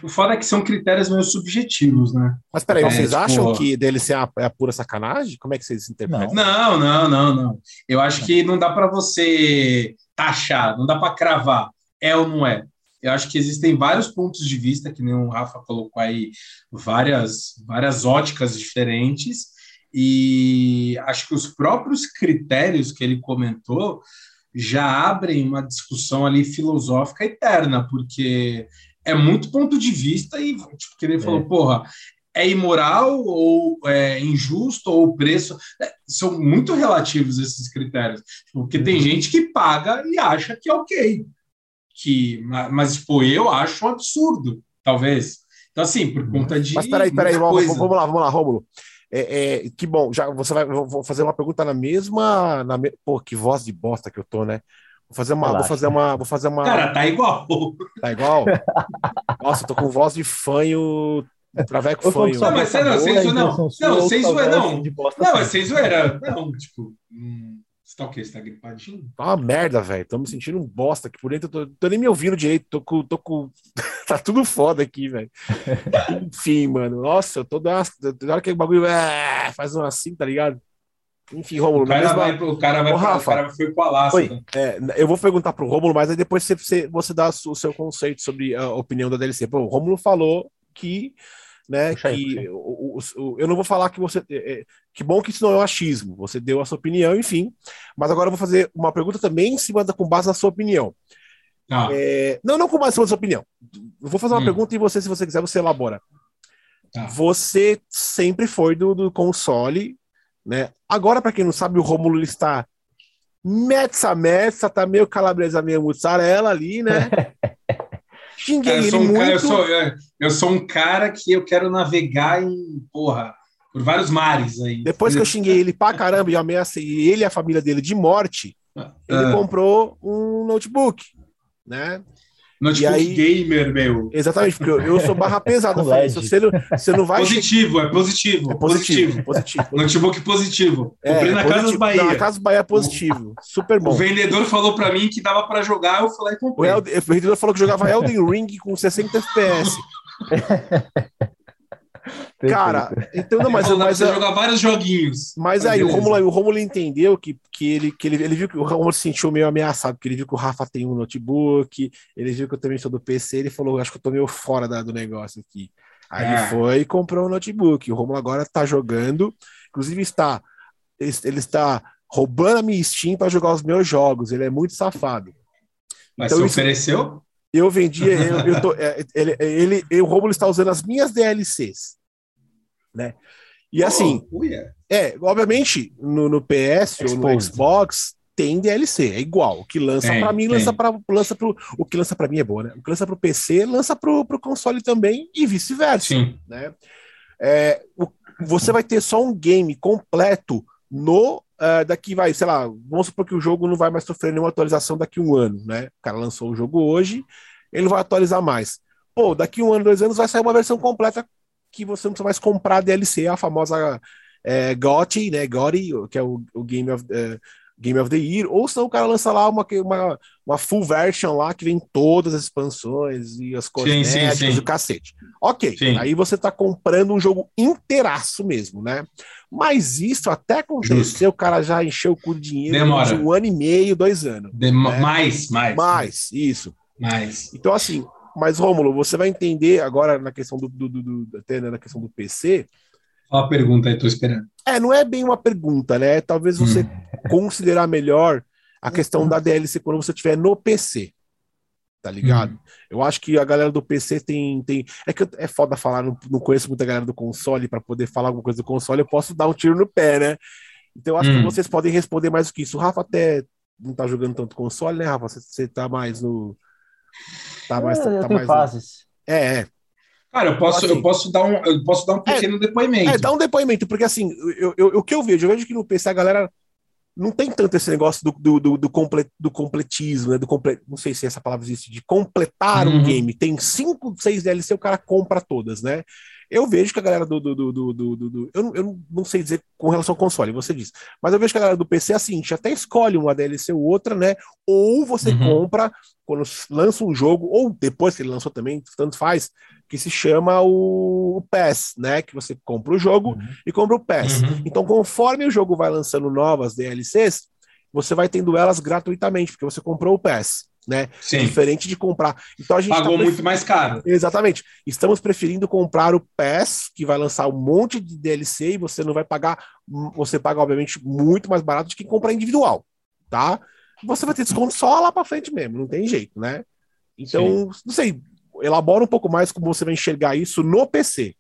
O foda é que são critérios meio subjetivos, né? Mas peraí, é, vocês tipo... acham que DLC é a, é a, pura sacanagem? Como é que vocês interpretam? Não, não, não, não. Eu acho que não dá para você taxar, não dá para cravar. É ou não é? Eu acho que existem vários pontos de vista, que nem o Rafa colocou aí, várias, várias óticas diferentes, e acho que os próprios critérios que ele comentou já abrem uma discussão ali filosófica eterna, porque é muito ponto de vista e, tipo, que ele é. falou, porra, é imoral ou é injusto ou o preço é, são muito relativos esses critérios porque tem uhum. gente que paga e acha que é ok que mas tipo eu acho um absurdo talvez então assim por uhum. conta de mas peraí peraí vamos, vamos lá vamos lá Rômulo é, é, que bom já você vai vou fazer uma pergunta na mesma na me... pô que voz de bosta que eu tô né Vou fazer uma, vou fazer uma, vou fazer uma. Cara, tá igual. Tá igual? Nossa, tô com voz de fanho, traveco fanho. Não, mas não, sem zoeira, não. Não, sem zoeira, não. Não, mas sem zoeira. Não, tipo. Hum, você tá o quê? Você tá gripadinho? Tá uma merda, velho. Tô me sentindo um bosta aqui por dentro. Tô, tô nem me ouvindo direito. Tô com. Tô com... tá tudo foda aqui, velho. Enfim, mano. Nossa, eu tô dando. Na hora que o bagulho é, faz um assim, tá ligado? Enfim, Rômulo. O cara, mesma... vai, o cara vai, Ô, Rafa, o cara foi com a laça. É, eu vou perguntar pro Rômulo, mas aí depois você, você dá o seu conceito sobre a opinião da DLC. Pô, o Rômulo falou que. Né, puxa que aí, o, o, o, eu não vou falar que você. É, é, que bom que isso não é um achismo. Você deu a sua opinião, enfim. Mas agora eu vou fazer uma pergunta também em cima da, com base na sua opinião. Ah. É, não, não com base na sua opinião. Eu vou fazer uma hum. pergunta e você, se você quiser, você elabora. Ah. Você sempre foi do, do console né? Agora, para quem não sabe, o Rômulo está metsa metsa, tá meio calabresa, meio mussarela ali, né? Xinguei ele um muito. Cara, eu, sou, eu, sou um cara que eu quero navegar em, porra, por vários mares aí. Depois que eu xinguei ele pra caramba e ameacei ele e a família dele de morte, ele ah. comprou um notebook, né? Notebook aí, gamer, meu. Exatamente, porque eu, eu sou barra pesada. falei, você, não, você não vai. Positivo, é positivo. É positivo. positivo. Notebook positivo. É, Comprei na Casa Bahia. na Casa Bahia é positivo. Super bom. O vendedor falou pra mim que dava pra jogar, eu falei, comprei. O, o vendedor falou que jogava Elden Ring com 60 FPS. Cara, então não, mas, mas você jogar vários joguinhos. Mas aí, o Romulo, o Romulo entendeu que, que, ele, que ele, ele viu que o Romulo se sentiu meio ameaçado, porque ele viu que o Rafa tem um notebook, ele viu que eu também sou do PC, ele falou: Acho que eu tô meio fora da, do negócio aqui. Aí é. ele foi e comprou um notebook. O Romulo agora tá jogando, inclusive está, ele, ele está roubando a minha Steam para jogar os meus jogos. Ele é muito safado. Mas então, você ofereceu? Eu vendia, eu, eu tô, é, ele, ele, ele, o Romulo está usando as minhas DLCs, né? E assim, oh, é, obviamente, no, no PS Exposed. ou no Xbox tem DLC, é igual. O que lança para mim, tem. lança para lança pro, o que lança para mim é bom, né? O que lança para o PC, lança para o console também e vice-versa, né? É, o, você vai ter só um game completo no uh, daqui vai, sei lá, vamos supor que o jogo não vai mais sofrer nenhuma atualização daqui a um ano, né? O cara lançou o jogo hoje, ele vai atualizar mais. Pô, daqui um ano, dois anos vai sair uma versão completa que você não precisa mais comprar DLC, a famosa é, GOTY, né? GOTY, que é o, o Game of uh, Game of the Year, ou senão o cara lança lá uma, uma, uma full version lá que vem todas as expansões e as cosméticas e o cacete. Ok, sim. aí você tá comprando um jogo inteiraço mesmo, né? Mas isso até acontecer, o cara já encheu o cu de dinheiro Demora. de um ano e meio, dois anos. né? Mais, mais. Mais, isso. Mais. Então, assim, mas Rômulo, você vai entender agora na questão do, do, do, do até né, na questão do PC. Uma pergunta aí, tô esperando. É, não é bem uma pergunta, né? Talvez você hum. considerar melhor a questão da DLC quando você estiver no PC. Tá ligado? Hum. Eu acho que a galera do PC tem. tem é que é foda falar, não, não conheço muita galera do console para poder falar alguma coisa do console, eu posso dar um tiro no pé, né? Então eu acho hum. que vocês podem responder mais do que isso. O Rafa até não tá jogando tanto console, né, Rafa? Você, você tá mais no. Tá mais. É, tá mais fases. No... É, é. Cara, eu posso, assim, eu posso dar um, eu posso dar um é, pequeno é, depoimento. É, dá um depoimento, porque assim, eu, eu, o que eu vejo, eu vejo que no PC a galera não tem tanto esse negócio do, do, do, do, comple, do completismo, né? Do comple, não sei se essa palavra existe, de completar uhum. um game. Tem cinco, seis DLC, o cara compra todas, né? Eu vejo que a galera do. do, do, do, do, do eu, não, eu não sei dizer com relação ao console, você disse. Mas eu vejo que a galera do PC é assim, a gente até escolhe uma DLC ou outra, né? Ou você uhum. compra quando lança um jogo, ou depois que ele lançou também, tanto faz, que se chama o PES, né? Que você compra o jogo uhum. e compra o PES. Uhum. Então, conforme o jogo vai lançando novas DLCs, você vai tendo elas gratuitamente, porque você comprou o PES né? Sim. Diferente de comprar. Então a gente pagou tá muito mais caro. Exatamente. Estamos preferindo comprar o PES, que vai lançar um monte de DLC e você não vai pagar, você paga obviamente muito mais barato do que comprar individual, tá? Você vai ter desconto só lá para frente mesmo, não tem jeito, né? Então, Sim. não sei, elabora um pouco mais como você vai enxergar isso no PC.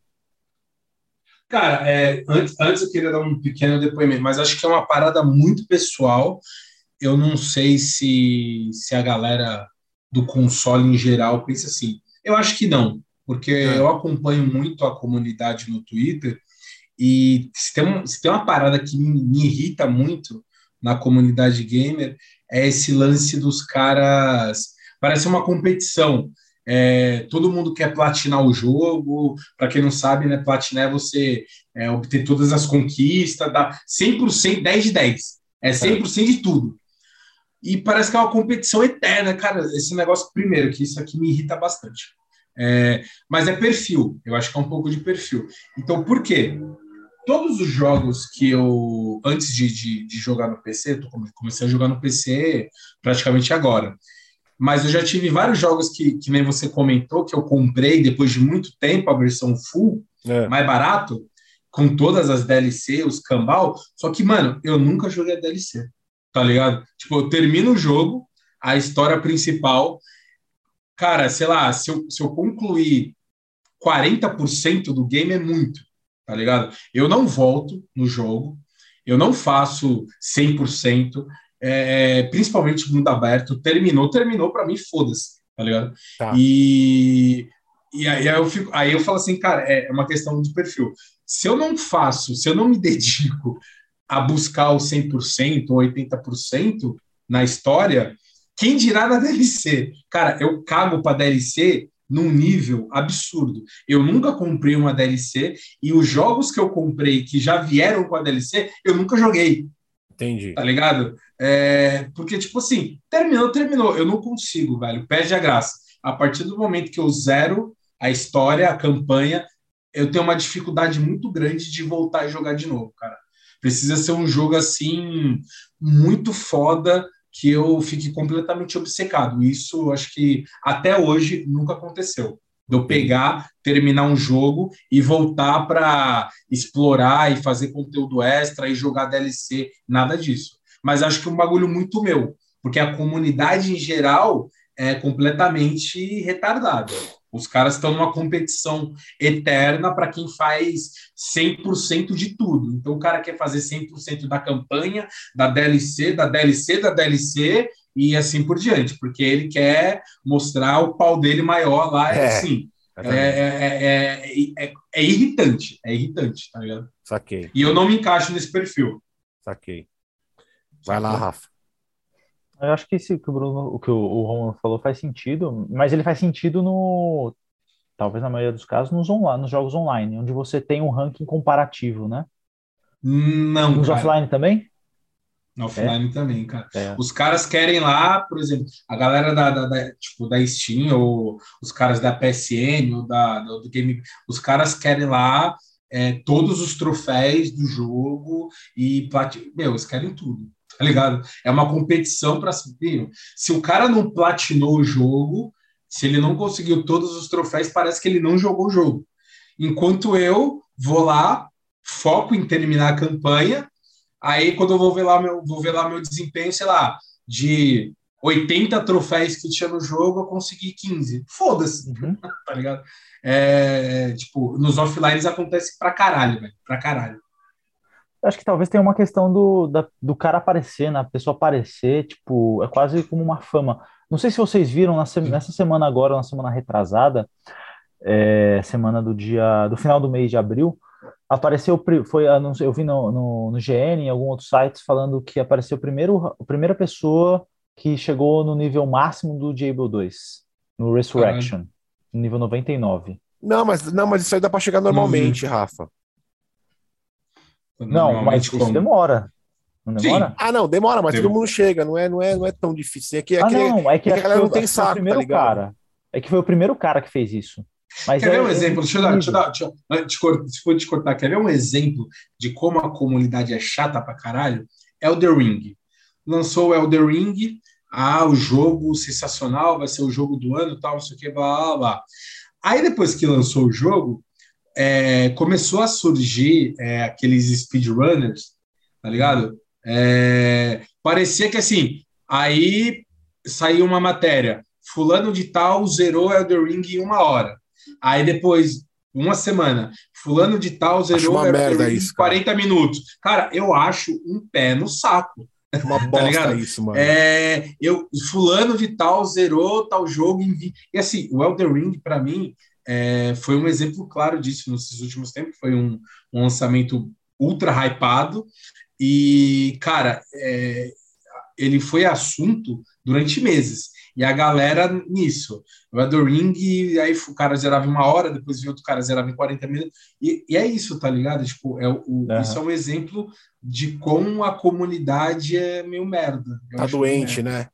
Cara, é, antes, antes eu queria dar um pequeno depoimento, mas acho que é uma parada muito pessoal eu não sei se, se a galera do console em geral pensa assim. Eu acho que não, porque é. eu acompanho muito a comunidade no Twitter e se tem, um, se tem uma parada que me, me irrita muito na comunidade gamer é esse lance dos caras. Parece uma competição. É, todo mundo quer platinar o jogo. Para quem não sabe, né, platinar é você é, obter todas as conquistas, dá 100%, 10 de 10. É 100% de tudo. E parece que é uma competição eterna, cara. Esse negócio, primeiro, que isso aqui me irrita bastante. É, mas é perfil, eu acho que é um pouco de perfil. Então, por quê? Todos os jogos que eu, antes de, de, de jogar no PC, eu comecei a jogar no PC praticamente agora. Mas eu já tive vários jogos que, que nem você comentou, que eu comprei depois de muito tempo a versão full, é. mais barato, com todas as DLC, os cambal. Só que, mano, eu nunca joguei a DLC tá ligado? Tipo, eu termino o jogo, a história principal, cara, sei lá, se eu, se eu concluir 40% do game é muito, tá ligado? Eu não volto no jogo, eu não faço 100%, é, principalmente mundo aberto, terminou, terminou, para mim, foda-se, tá ligado? Tá. E, e aí, eu fico, aí eu falo assim, cara, é uma questão de perfil. Se eu não faço, se eu não me dedico a buscar o 100% ou 80% na história, quem dirá na DLC? Cara, eu cago para DLC num nível absurdo. Eu nunca comprei uma DLC e os jogos que eu comprei que já vieram com a DLC, eu nunca joguei. Entendi. Tá ligado? É, porque, tipo assim, terminou, terminou. Eu não consigo, velho. Perde a graça. A partir do momento que eu zero a história, a campanha, eu tenho uma dificuldade muito grande de voltar e jogar de novo, cara. Precisa ser um jogo assim muito foda que eu fique completamente obcecado. Isso acho que até hoje nunca aconteceu. De eu pegar, terminar um jogo e voltar para explorar e fazer conteúdo extra e jogar DLC, nada disso. Mas acho que é um bagulho muito meu, porque a comunidade em geral é completamente retardada. Os caras estão numa competição eterna para quem faz 100% de tudo. Então, o cara quer fazer 100% da campanha, da DLC, da DLC, da DLC e assim por diante, porque ele quer mostrar o pau dele maior lá. É, assim, é, é, é, é, irritante, é irritante, tá ligado? Saquei. E eu não me encaixo nesse perfil. Saquei. Vai lá, Rafa. Eu acho que esse que o Bruno, o que o, o Romulo falou faz sentido, mas ele faz sentido no, talvez na maioria dos casos, nos, online, nos jogos online, onde você tem um ranking comparativo, né? Não. Nos cara. offline também? Offline é? também, cara. É. Os caras querem lá, por exemplo, a galera da, da, da, tipo, da Steam, ou os caras da PSN, ou da, do Game, os caras querem lá é, todos os troféus do jogo e, meu, eles querem tudo tá ligado? É uma competição para. Se o cara não platinou o jogo, se ele não conseguiu todos os troféus, parece que ele não jogou o jogo. Enquanto eu vou lá, foco em terminar a campanha, aí quando eu vou ver lá meu, vou ver lá meu desempenho, sei lá, de 80 troféus que tinha no jogo, eu consegui 15. Foda-se, uhum. tá ligado? É, tipo, nos offlines acontece pra caralho, velho, pra caralho acho que talvez tenha uma questão do, da, do cara aparecer, né? A pessoa aparecer, tipo, é quase como uma fama. Não sei se vocês viram na, nessa semana agora, na semana retrasada, é, semana do dia, do final do mês de abril, apareceu, foi, eu vi no, no, no GN, em algum outro site, falando que apareceu primeiro, a primeira pessoa que chegou no nível máximo do Diablo 2, no Resurrection, no nível 99. Não, mas, não, mas isso aí dá pra chegar normalmente, Rafa. Não, mas isso como? demora. Não demora? Sim. Ah, não, demora, mas Sim. todo mundo chega, não é, não é, não é tão difícil. É que, é ah, que, não, é que, é que a galera não tem saco, tá cara. É que foi o primeiro cara que fez isso. Mas quer ver um exemplo? Deixa eu dar, deixa eu dar, deixa eu, te cortar, quer ver um exemplo de como a comunidade é chata pra caralho? Elder Ring. Lançou o Elder Ring, ah, o jogo sensacional, vai ser o jogo do ano, tal, não sei o que, blá, blá, blá. Aí depois que lançou o jogo, é, começou a surgir é, aqueles speedrunners, tá ligado? É, parecia que assim, aí saiu uma matéria, fulano de tal zerou Elder Ring em uma hora. Aí depois, uma semana, fulano de tal zerou Elder Ring em 40 cara. minutos. Cara, eu acho um pé no saco. Uma tá bosta tá isso, mano. É, eu, fulano de tal zerou tal jogo em... E assim, o Elder Ring, para mim, é, foi um exemplo claro disso nesses últimos tempos. Foi um, um lançamento ultra hypado. E, cara, é, ele foi assunto durante meses. E a galera nisso. O Elder Ring, e aí o cara zerava em uma hora, depois viu outro cara zerava em 40 minutos. E, e é isso, tá ligado? Tipo, é o, uhum. Isso é um exemplo de como a comunidade é meio merda. Eu tá doente, né?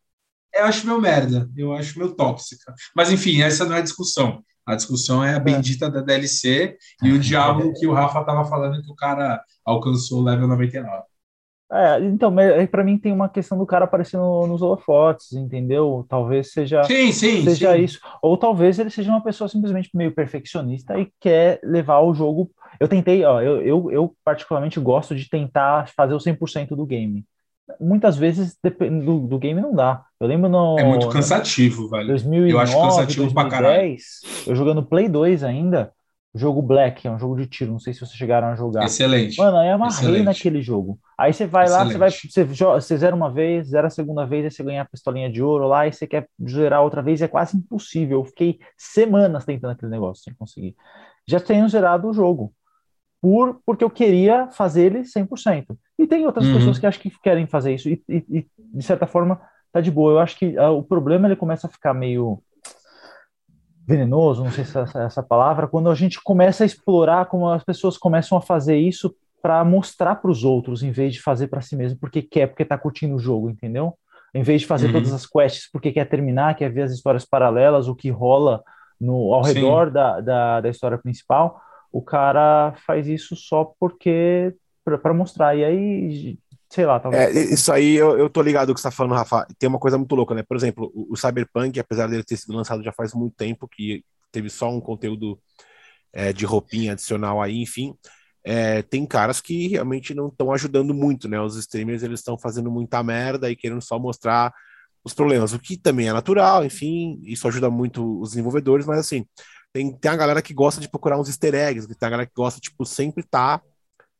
Eu acho meio merda, eu acho meio tóxica. Mas enfim, essa não é a discussão. A discussão é a é. bendita da DLC e o diabo que o Rafa tava falando que o cara alcançou o level 99. É, então, para mim tem uma questão do cara aparecendo nos holofotes, entendeu? Talvez seja, sim, sim, seja sim. isso. Ou talvez ele seja uma pessoa simplesmente meio perfeccionista e quer levar o jogo. Eu tentei, ó, eu, eu, eu particularmente gosto de tentar fazer o 100% do game. Muitas vezes do, do game não dá. Eu lembro no. É muito cansativo, velho. 2009, eu acho cansativo 2010, pra caralho. Eu jogando Play 2 ainda, jogo Black, é um jogo de tiro, não sei se vocês chegaram a jogar. Excelente. Mano, aí amarrei Excelente. naquele jogo. Aí você vai Excelente. lá, você vai, você, você zera uma vez, zera a segunda vez, aí você ganha a pistolinha de ouro lá, e você quer zerar outra vez, é quase impossível. Eu fiquei semanas tentando aquele negócio sem conseguir. Já tenho zerado o jogo. Por, porque eu queria fazer ele 100%. E tem outras uhum. pessoas que acho que querem fazer isso, e, e, e, de certa forma tá de boa. Eu acho que uh, o problema ele começa a ficar meio venenoso, não sei se é essa, essa palavra, quando a gente começa a explorar como as pessoas começam a fazer isso para mostrar para os outros, em vez de fazer para si mesmo porque quer, porque está curtindo o jogo, entendeu? Em vez de fazer uhum. todas as quests porque quer terminar, quer ver as histórias paralelas, o que rola no, ao redor da, da, da, história principal, o cara faz isso só porque para mostrar. E aí sei lá, talvez. É, isso aí eu, eu tô ligado o que você tá falando, Rafa. Tem uma coisa muito louca, né? Por exemplo, o, o Cyberpunk, apesar dele ter sido lançado já faz muito tempo, que teve só um conteúdo é, de roupinha adicional aí, enfim. É, tem caras que realmente não estão ajudando muito, né? Os streamers eles estão fazendo muita merda e querendo só mostrar os problemas, o que também é natural, enfim, isso ajuda muito os desenvolvedores, mas assim, tem, tem a galera que gosta de procurar uns easter eggs, tem a galera que gosta, tipo, sempre tá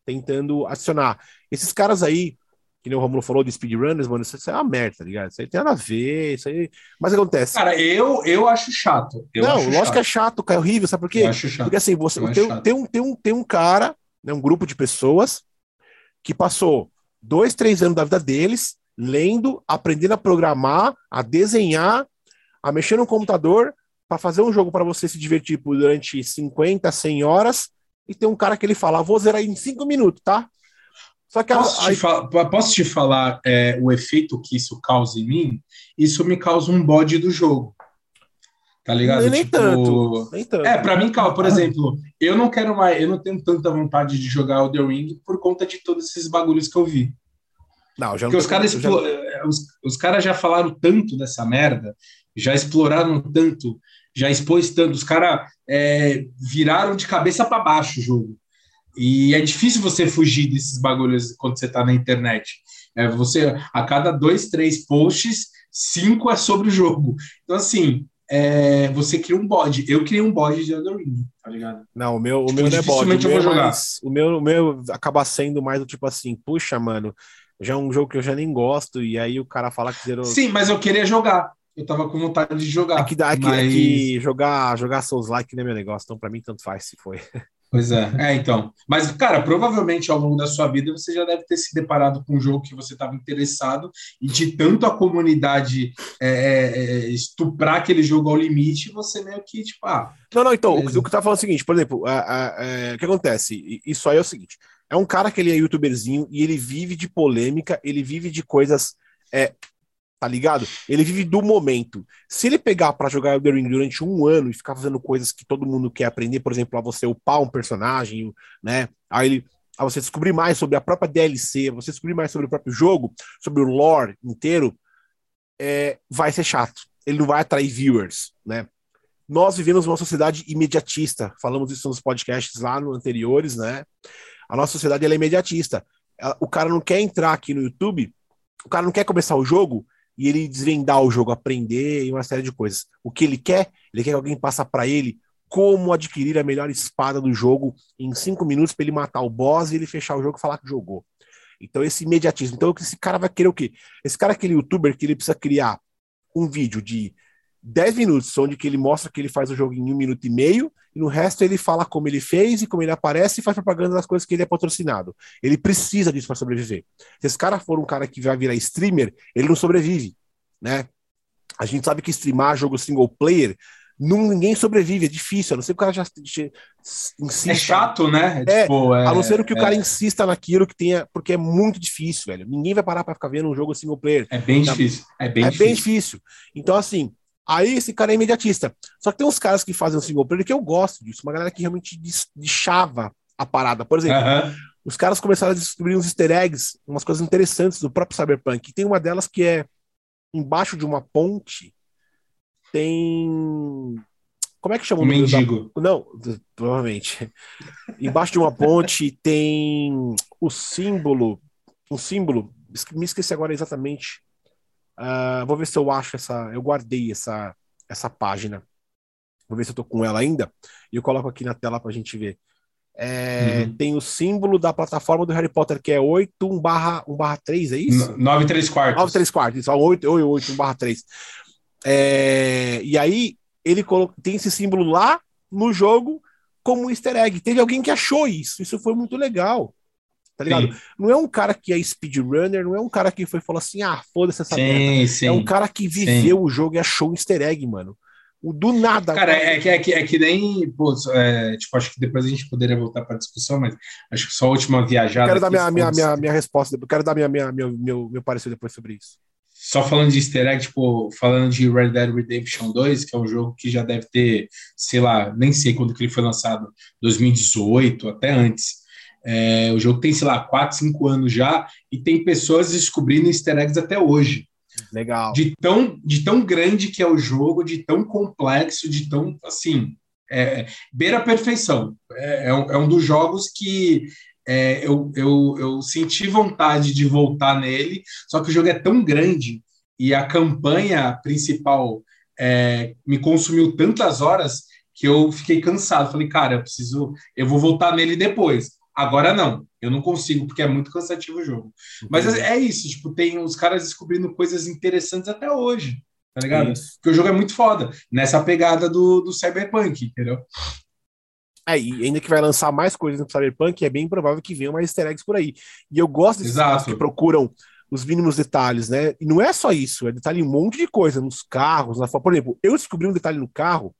tentando adicionar. Esses caras aí, que nem o Romulo falou de speedrunners, mano, isso, é uma merda, tá ligado? Isso aí tem nada a ver, isso aí. Mas acontece. Cara, eu, eu acho chato. Eu não, acho lógico chato. que é chato, cara, é horrível, sabe por quê? Eu acho chato. Porque assim, você tem, tem, um, tem, um, tem um cara, né, um grupo de pessoas que passou dois, três anos da vida deles lendo, aprendendo a programar, a desenhar, a mexer no computador para fazer um jogo para você se divertir por durante 50, 100 horas e tem um cara que ele fala, vou zerar em cinco minutos, tá? Só que posso, a... te, fa posso te falar é, o efeito que isso causa em mim? Isso me causa um bode do jogo. Tá ligado? Nem, tipo, tanto, nem tanto. É, para mim, calma, por exemplo, eu não quero mais, eu não tenho tanta vontade de jogar o The Ring por conta de todos esses bagulhos que eu vi. Não, já Porque os caras já... É, os, os caras já falaram tanto dessa merda, já exploraram tanto, já expôs tanto, os caras é, viraram de cabeça para baixo o jogo. E é difícil você fugir desses bagulhos quando você está na internet. É, você, a cada dois, três posts, cinco é sobre o jogo. Então, assim, é, você cria um bode. Eu criei um bode de Elden Ring, tá ligado? Não, o meu, o meu não é bode. O meu, é mais, o, meu, o meu acaba sendo mais do tipo assim, puxa, mano, já é um jogo que eu já nem gosto, e aí o cara fala que zerou. Sim, mas eu queria jogar eu tava com vontade de jogar. É que, é que, mas... é que jogar, jogar Souls like não é meu negócio, então pra mim tanto faz se foi. Pois é, é, então. Mas, cara, provavelmente ao longo da sua vida você já deve ter se deparado com um jogo que você estava interessado e de tanto a comunidade é, é, é, estuprar aquele jogo ao limite, você meio que, tipo, ah. Não, não, então, beleza. o que tá falando é o seguinte, por exemplo, a, a, a, é, o que acontece? Isso aí é o seguinte: é um cara que ele é youtuberzinho e ele vive de polêmica, ele vive de coisas é, tá ligado? Ele vive do momento. Se ele pegar para jogar Elden Ring durante um ano e ficar fazendo coisas que todo mundo quer aprender, por exemplo, a você upar um personagem, né? Aí ele, a você descobrir mais sobre a própria DLC, a você descobrir mais sobre o próprio jogo, sobre o lore inteiro, é, vai ser chato. Ele não vai atrair viewers, né? Nós vivemos uma sociedade imediatista. Falamos isso nos podcasts lá no anteriores, né? A nossa sociedade é imediatista. O cara não quer entrar aqui no YouTube, o cara não quer começar o jogo e ele desvendar o jogo, aprender e uma série de coisas. O que ele quer? Ele quer que alguém passe para ele como adquirir a melhor espada do jogo em cinco minutos para ele matar o boss e ele fechar o jogo e falar que jogou. Então, esse imediatismo. Então, esse cara vai querer o quê? Esse cara é aquele youtuber que ele precisa criar um vídeo de 10 minutos, onde que ele mostra que ele faz o jogo em um minuto e meio, e no resto ele fala como ele fez e como ele aparece e faz propaganda das coisas que ele é patrocinado. Ele precisa disso para sobreviver. Se esse cara for um cara que vai virar streamer, ele não sobrevive, né? A gente sabe que streamar jogo single player não, ninguém sobrevive, é difícil, a não ser que o cara já, insista. É chato, né? É, tipo, é, a não ser que o cara é. insista naquilo que tenha, porque é muito difícil, velho. Ninguém vai parar para ficar vendo um jogo single player. É bem tá? difícil. É bem, é difícil. bem difícil. Então, assim, Aí esse cara é imediatista. Só que tem uns caras que fazem um single player que eu gosto disso, uma galera que realmente deixava a parada. Por exemplo, os caras começaram a descobrir uns easter eggs, umas coisas interessantes do próprio Cyberpunk. E tem uma delas que é embaixo de uma ponte tem. Como é que chama o nome Mendigo. Da... Não, provavelmente. embaixo de uma ponte tem o símbolo. Um símbolo. Me esqueci agora exatamente Uh, vou ver se eu acho essa. Eu guardei essa, essa página. Vou ver se eu tô com ela ainda. E eu coloco aqui na tela pra gente ver. É, uhum. Tem o símbolo da plataforma do Harry Potter, que é 8 1 barra, 1 barra 3, é isso? 9 3 quartos. 9 3 quartos, isso, 8, 8, 8 1 barra 3. É, e aí, ele colo... tem esse símbolo lá no jogo como um easter egg. Teve alguém que achou isso, isso foi muito legal. Tá ligado? Sim. Não é um cara que é speedrunner, não é um cara que foi falou assim, ah, foda-se essa sim, merda. Sim, é um cara que viveu o jogo e achou um easter egg, mano. O do nada. Cara, é que, é que, é que nem. Pô, é, tipo, acho que depois a gente poderia voltar para a discussão, mas acho que só a última viajada. Quero dar minha, minha, minha, minha resposta, quero dar minha, minha, meu, meu, meu parecer depois sobre isso. Só falando de easter egg, tipo, falando de Red Dead Redemption 2, que é um jogo que já deve ter, sei lá, nem sei quando que ele foi lançado, 2018, até antes. É, o jogo tem, sei lá, 4, 5 anos já, e tem pessoas descobrindo easter eggs até hoje. Legal. De tão, de tão grande que é o jogo, de tão complexo, de tão, assim, é, beira a perfeição. É, é, um, é um dos jogos que é, eu, eu, eu senti vontade de voltar nele, só que o jogo é tão grande e a campanha principal é, me consumiu tantas horas que eu fiquei cansado. Falei, cara, eu preciso, eu vou voltar nele depois. Agora não, eu não consigo, porque é muito cansativo o jogo. Mas é, isso, tipo, tem os caras descobrindo coisas interessantes até hoje, tá ligado? Isso. Porque o jogo é muito foda, nessa pegada do, do Cyberpunk, entendeu? É, e ainda que vai lançar mais coisas no Cyberpunk, é bem provável que venham mais easter eggs por aí. E eu gosto desses caras que procuram os mínimos detalhes, né? E não é só isso, é detalhe em um monte de coisa, nos carros, na Por exemplo, eu descobri um detalhe no carro,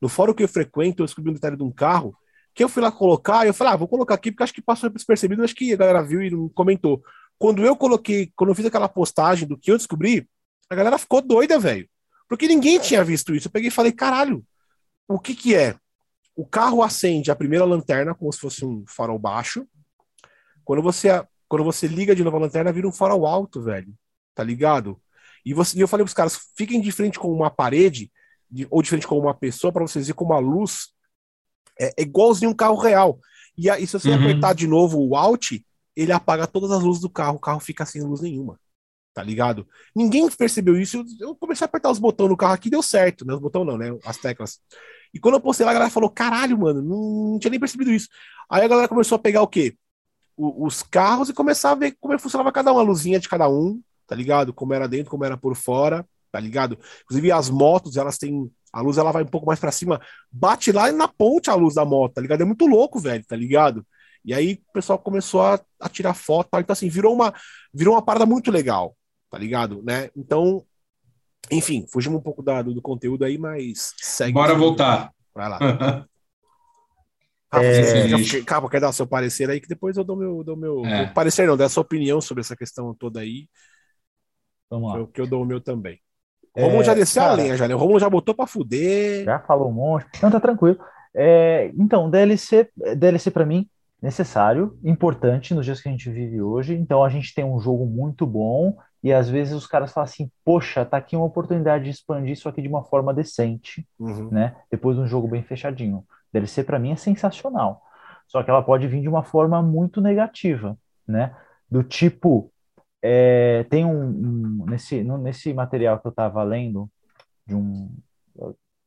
no fórum que eu frequento, eu descobri um detalhe de um carro que eu fui lá colocar, eu falei, ah, vou colocar aqui porque acho que passou despercebido, acho que a galera viu e comentou. Quando eu coloquei, quando eu fiz aquela postagem do que eu descobri, a galera ficou doida, velho. Porque ninguém tinha visto isso. Eu peguei e falei, caralho, o que que é? O carro acende a primeira lanterna como se fosse um farol baixo. Quando você, quando você liga de novo a lanterna, vira um farol alto, velho. Tá ligado? E, você, e eu falei pros caras, fiquem de frente com uma parede, de, ou de frente com uma pessoa, para vocês verem como a luz é, é igualzinho um carro real. E aí, se você uhum. apertar de novo o Alt, ele apaga todas as luzes do carro, o carro fica sem luz nenhuma. Tá ligado? Ninguém percebeu isso. Eu comecei a apertar os botões no carro aqui deu certo, né? Os botões não, né? As teclas. E quando eu postei lá, a galera falou: caralho, mano, não, não tinha nem percebido isso. Aí a galera começou a pegar o quê? O, os carros e começar a ver como é funcionava cada um, a luzinha de cada um, tá ligado? Como era dentro, como era por fora, tá ligado? Inclusive as motos, elas têm A luz ela vai um pouco mais para cima, bate lá na ponte a luz da moto, tá ligado? É muito louco, velho, tá ligado? E aí o pessoal começou a, a tirar foto, tá? então assim, virou uma, virou uma parada muito legal, tá ligado? Né? Então, enfim, fugimos um pouco da, do, do conteúdo aí, mas segue. Bora voltar. Vai lá. Rafa, é... quer, Capa, quer dar o seu parecer aí, que depois eu dou meu, dou meu, é. meu parecer, não, dá a sua opinião sobre essa questão toda aí. Vamos lá. Que eu, dou o meu também. O é, Romulo já desceu cara, a lenha, já, né? O Romulo já botou pra fuder. Já falou um monte. Não, tá tranquilo. É, então, DLC, DLC para mim, necessário, importante nos dias que a gente vive hoje. Então, a gente tem um jogo muito bom e às vezes os caras falam assim: Poxa, tá aqui uma oportunidade de expandir isso aqui de uma forma decente, uhum. né? Depois de um jogo bem fechadinho. DLC para mim é sensacional. Só que ela pode vir de uma forma muito negativa, né? Do tipo, é, tem um, um, nesse, no, nesse material que eu estava lendo de um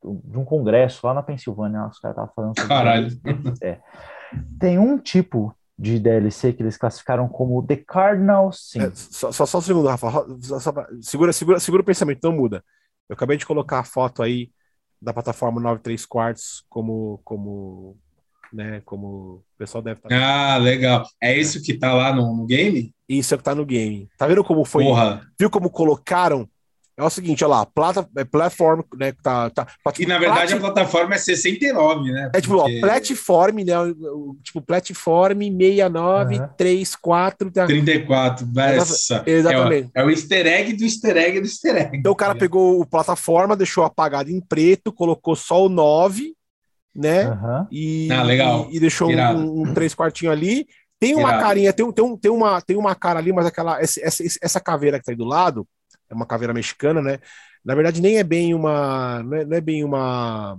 de um congresso lá na Pensilvânia, os caras estavam falando sobre Caralho. É, tem um tipo de DLC que eles classificaram como The Cardinal Sin. É, só, só, só um segundo, Rafa. Só, só, segura, segura, segura o pensamento, não muda. Eu acabei de colocar a foto aí da plataforma 93 quartos como como né, como o pessoal deve estar. Tá ah, legal. É isso que tá lá no, no game? Isso é o que tá no game. Tá vendo como foi? Porra. Viu como colocaram é o seguinte, olha lá, plata, é platform, né? Tá, tá, e na verdade a plataforma é 69, né? É tipo, Porque... ó, platform, né? Tipo, platform 69, uhum. 34. Tá... 34, essa. Exatamente. É o, é o easter egg do easter egg do easter egg. Então o cara pegou o plataforma, deixou apagado em preto, colocou só o 9, né? Uhum. E, ah, legal. e, e deixou um, um, três quartinho ali. Tem uma Irado. carinha, tem, tem, tem, uma, tem uma cara ali, mas aquela essa, essa, essa caveira que tá aí do lado é uma caveira mexicana, né? Na verdade, nem é bem uma. Não é, não é bem uma.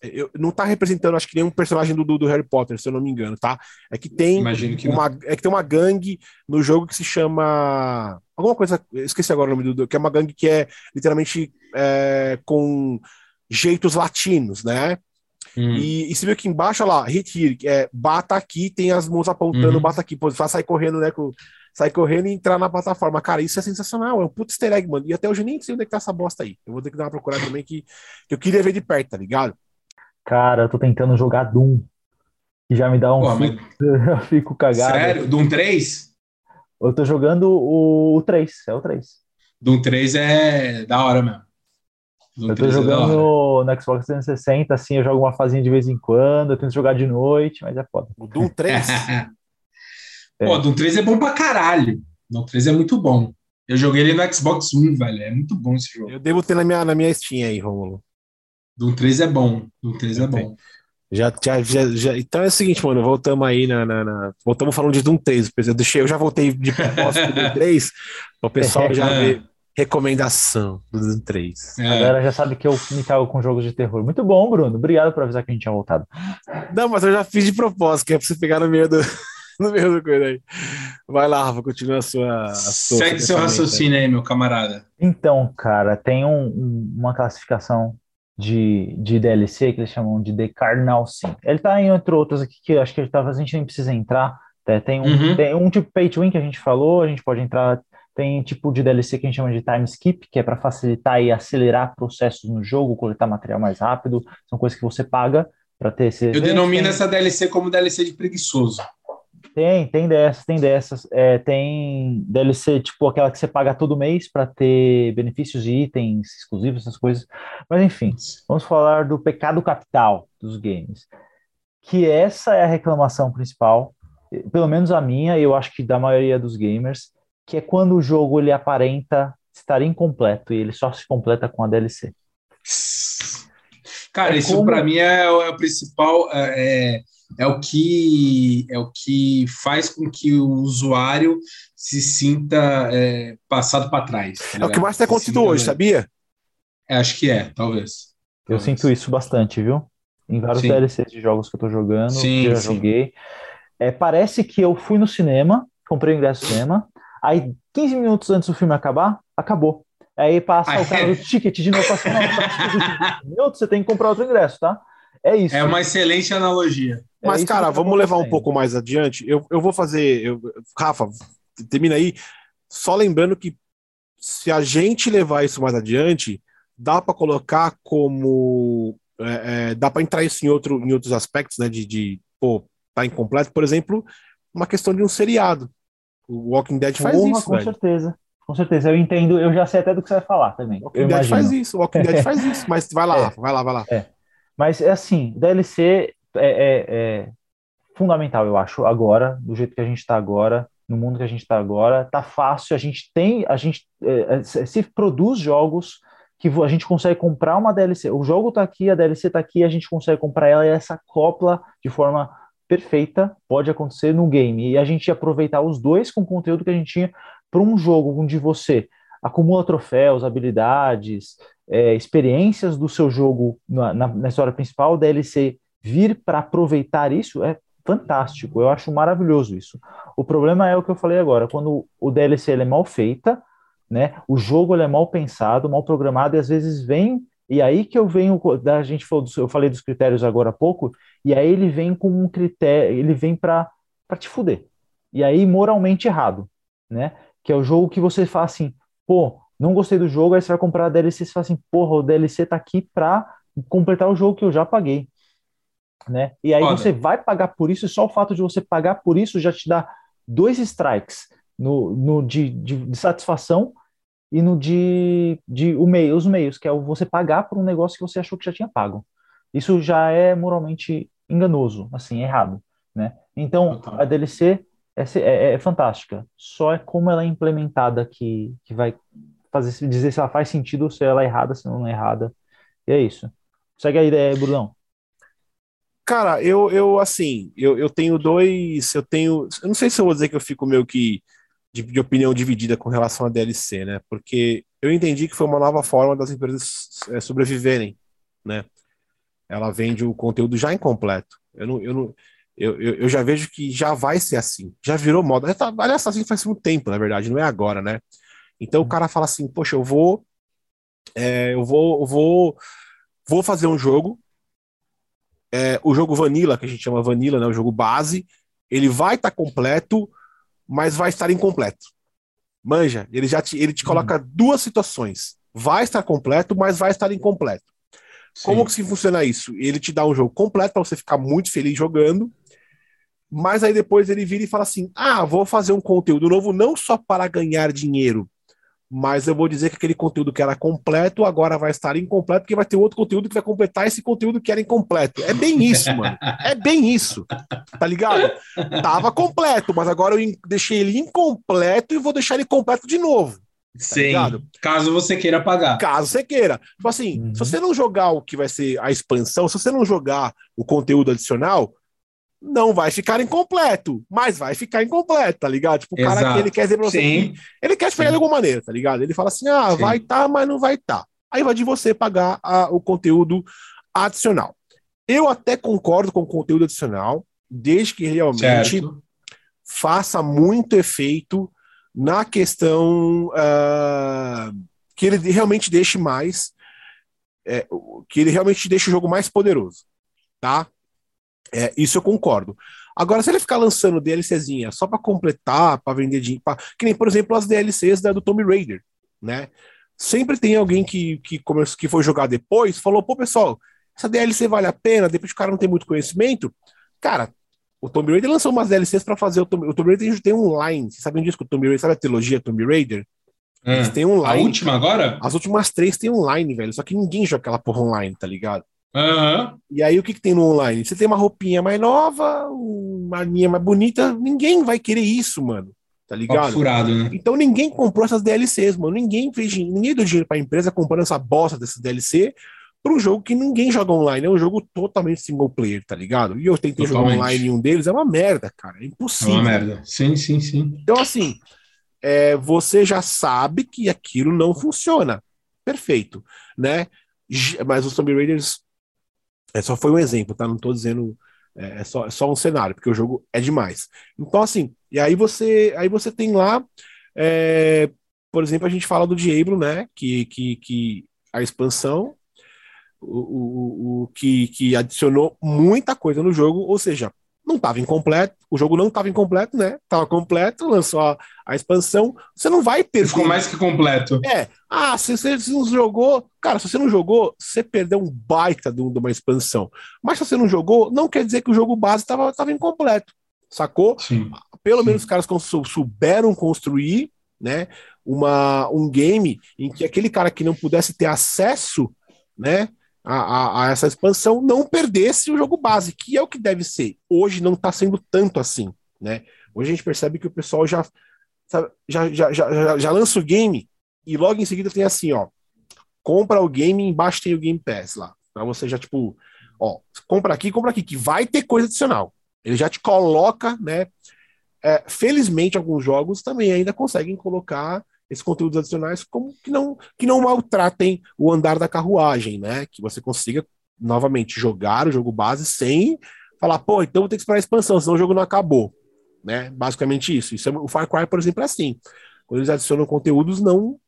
Eu, não tá representando, acho que nenhum personagem do, do, Harry Potter, se eu não me engano, tá? É que tem que uma, é que tem uma gangue no jogo que se chama alguma coisa, esqueci agora o nome do, que é uma gangue que é literalmente é, com jeitos latinos, né? Hum. E, e você viu que embaixo, olha lá, hit here, é, bata aqui, tem as mãos apontando, uhum. bata aqui, pô, sair correndo, né, com, sair correndo e entrar na plataforma. Cara, isso é sensacional, é um puto easter egg, mano. E até hoje eu nem sei onde é que tá essa bosta aí. Eu vou ter que dar uma procurada também que, que eu queria ver de perto, tá ligado? Cara, eu tô tentando jogar Doom. E já me dá um. Pô, mas... eu fico cagado. Sério? Doom 3? Eu tô jogando o, o 3, é o 3. Doom 3 é da hora mesmo. Eu tô jogando no, no Xbox 360, assim, eu jogo uma fazinha de vez em quando, eu tento jogar de noite, mas é foda. O Doom 3? É. Pô, Doom 3 é bom pra caralho. Doom 3 é muito bom. Eu joguei ele no Xbox One, velho. É muito bom esse jogo. Eu devo ter na minha, na minha Steam aí, Romulo. Doom 3 é bom. Doom 3 é bom. Já, já, já, já, então é o seguinte, mano, voltamos aí na, na, na, Voltamos falando de Doom 3. Eu, deixei, eu já voltei de propósito do Doom 3, para o pessoal já ver recomendação do Doom 3. É. A galera já sabe que eu me cago com jogos de terror. Muito bom, Bruno. Obrigado por avisar que a gente tinha voltado. Não, mas eu já fiz de propósito, que é pra você pegar no meio do. no meio do coisa aí. Vai lá, Rafa, continua a sua. A sua Segue seu raciocínio aí, meu camarada. Então, cara, tem um, um, uma classificação de, de DLC que eles chamam de The Cardinal Sin. Ele tá em entre outros aqui que eu acho que talvez a gente nem precisa entrar. Né? Tem, um, uhum. tem um tipo pay to win que a gente falou, a gente pode entrar. Tem tipo de DLC que a gente chama de time skip, que é para facilitar e acelerar processos no jogo, coletar material mais rápido. São coisas que você paga para ter esse. Eu denomino essa DLC como DLC de preguiçoso. Tem, tem dessas, tem dessas. É, tem DLC, tipo aquela que você paga todo mês para ter benefícios e itens exclusivos, essas coisas. Mas enfim, vamos falar do pecado capital dos games. Que essa é a reclamação principal, pelo menos a minha, e eu acho que da maioria dos gamers, que é quando o jogo ele aparenta estar incompleto e ele só se completa com a DLC. Cara, é isso como... para mim é, é, o principal. É, é é o que é o que faz com que o usuário se sinta é, passado para trás. Tá é o que mais tem acontecido hoje, sabia? É, acho que é, talvez. Eu talvez. sinto isso bastante, viu? Em vários sim. DLCs de jogos que eu tô jogando, sim, que eu já sim. joguei. É, parece que eu fui no cinema, comprei o ingresso no cinema, aí 15 minutos antes do filme acabar, acabou. Aí passa ah, o cara é? do ticket de novo, passa, não, tá minutos, você tem que comprar outro ingresso, tá? É isso. É uma excelente analogia. É Mas, cara, vamos levar um pouco mais adiante. Eu, eu vou fazer. Eu, Rafa, termina aí. Só lembrando que se a gente levar isso mais adiante, dá para colocar como. É, é, dá para entrar isso em, outro, em outros aspectos, né? De, de pô, tá incompleto. Por exemplo, uma questão de um seriado. O Walking Dead faz Porra, isso, com velho. certeza. Com certeza, eu entendo, eu já sei até do que você vai falar também. O Walking Dead faz isso, o Walking Dead faz isso, mas vai lá, é, vai lá, vai lá. É. Mas é assim, DLC é, é, é, fundamental, eu acho, agora, do jeito que a gente está agora, no mundo que a gente está agora, tá fácil, a gente tem, a gente é, é se produz jogos que a gente consegue comprar uma DLC. O jogo está aqui, a DLC está aqui, a gente consegue comprar ela e essa copla de forma perfeita pode acontecer no game. E a gente aproveitar os dois com o conteúdo que a gente tinha para um jogo onde você acumula troféus, habilidades, é, experiências do seu jogo na, na, na história principal, DLC vir para aproveitar isso é fantástico. Eu acho maravilhoso isso. O problema é o que eu falei agora, quando o DLC é mal feita, né? O jogo é mal pensado, mal programado e às vezes vem e aí que eu venho, a gente falou, eu falei dos critérios agora há pouco, e aí ele vem com um critério, ele vem para te fuder. E aí moralmente errado, né? Que é o jogo que você fala assim, pô, não gostei do jogo, aí você vai comprar a DLC e você fala assim, porra, o DLC tá aqui para completar o jogo que eu já paguei. Né? E aí você vai pagar por isso, e só o fato de você pagar por isso já te dá dois strikes no, no de, de, de satisfação e no de, de o meio, os meios, que é você pagar por um negócio que você achou que já tinha pago. Isso já é moralmente enganoso, assim, errado, né? Então, a DLC é, é, é, fantástica, só é como ela é implementada que, que vai fazer dizer se ela faz sentido ou se ela é errada, se não é errada. E é isso. Segue a ideia, Brunão. Cara, eu, eu assim, eu, eu tenho dois, eu tenho, eu não sei se eu vou dizer que eu fico meio que de, de, opinião dividida com relação à DLC, né? Porque eu entendi que foi uma nova forma das empresas é, sobreviverem, né? Ela vende o conteúdo já incompleto. Eu não, eu não, eu, eu, eu já vejo que já vai ser assim, já virou moda. Tá, aliás, assim faz muito tempo, na verdade, não é agora, né? Então o uhum. cara fala assim, poxa, eu vou, é, eu vou, eu vou, vou fazer um jogo, é, o jogo Vanilla, que a gente chama Vanilla, né? O jogo base, ele vai estar tá completo mas vai estar incompleto. Manja, ele já te, ele te coloca uhum. duas situações. Vai estar completo, mas vai estar incompleto. Sim. Como que funciona isso? Ele te dá um jogo completo para você ficar muito feliz jogando, mas aí depois ele vira e fala assim: "Ah, vou fazer um conteúdo novo não só para ganhar dinheiro, mas eu vou dizer que aquele conteúdo que era completo agora vai estar incompleto, porque vai ter outro conteúdo que vai completar esse conteúdo que era incompleto. É bem isso, mano. É bem isso. Tá ligado? Tava completo, mas agora eu deixei ele incompleto e vou deixar ele completo de novo. Tá Sim. Ligado? Caso você queira pagar. Caso você queira. Tipo assim, uhum. se você não jogar o que vai ser a expansão, se você não jogar o conteúdo adicional, não vai ficar incompleto, mas vai ficar incompleto, tá ligado? Tipo, o Exato. cara que ele quer dizer pra você Sim. que ele quer te pegar de alguma maneira, tá ligado? Ele fala assim: ah, Sim. vai tá, mas não vai tá. Aí vai de você pagar a, o conteúdo adicional. Eu até concordo com o conteúdo adicional, desde que realmente certo. faça muito efeito na questão uh, que ele realmente deixe mais, é, que ele realmente deixe o jogo mais poderoso, tá? É, isso eu concordo. Agora, se ele ficar lançando DLCzinha só para completar, para vender dinheiro, pra... que nem, por exemplo, as DLCs da, do Tomb Raider, né? Sempre tem alguém que, que, começou, que foi jogar depois, falou, pô, pessoal, essa DLC vale a pena, depois o cara não tem muito conhecimento. Cara, o Tomb Raider lançou umas DLCs para fazer o Tomb, o Tomb Raider tem online. Vocês sabem disso que o Tomb Raider, sabe a trilogia Tomb Raider? Hum. Eles têm online. A última agora? As últimas três tem online, velho. Só que ninguém joga aquela porra online, tá ligado? Uhum. E aí o que, que tem no online? Você tem uma roupinha mais nova, uma linha mais bonita, ninguém vai querer isso, mano. Tá ligado? Furado, né? Então ninguém comprou essas DLCs, mano. Ninguém fez, ninguém deu dinheiro pra empresa comprando essa bosta desse DLC para um jogo que ninguém joga online. É um jogo totalmente single player, tá ligado? E eu tentei totalmente. jogar online em um deles, é uma merda, cara. É impossível. É uma merda. Sim, sim, sim. Então, assim, é, você já sabe que aquilo não funciona. Perfeito, né? Mas os Tomb Raiders é, só foi um exemplo, tá? Não tô dizendo. É, é, só, é só um cenário, porque o jogo é demais. Então, assim, e aí você, aí você tem lá. É, por exemplo, a gente fala do Diablo, né? Que, que, que a expansão, o, o, o, que, que adicionou muita coisa no jogo, ou seja, não estava incompleto, o jogo não estava incompleto, né? Tava completo, lançou a, a, expansão, você não vai perder. Ficou mais que completo. É. Ah, se você não jogou, cara, se você não jogou, você perdeu um baita de uma expansão. Mas se você não jogou, não quer dizer que o jogo base estava tava incompleto, sacou? Sim. Pelo Sim. menos os caras souberam construir, né? Uma, um game em que aquele cara que não pudesse ter acesso, né? A, a, a, essa expansão não perdesse o jogo base, que é o que deve ser. Hoje não está sendo tanto assim, né? Hoje a gente percebe que o pessoal já, sabe, já, já, já, já, lança o game e logo em seguida tem assim, ó, compra o game embaixo tem o Game Pass lá, para você já tipo, ó, compra aqui, compra aqui, que vai ter coisa adicional. Ele já te coloca, né? É, felizmente alguns jogos também ainda conseguem colocar esses conteúdos adicionais como que não, que não maltratem o andar da carruagem, né? Que você consiga novamente jogar o jogo base sem falar, pô, então vou ter que esperar a expansão, senão o jogo não acabou, né? Basicamente isso. Isso é, o Far Cry, por exemplo, é assim. Quando eles adicionam conteúdos, não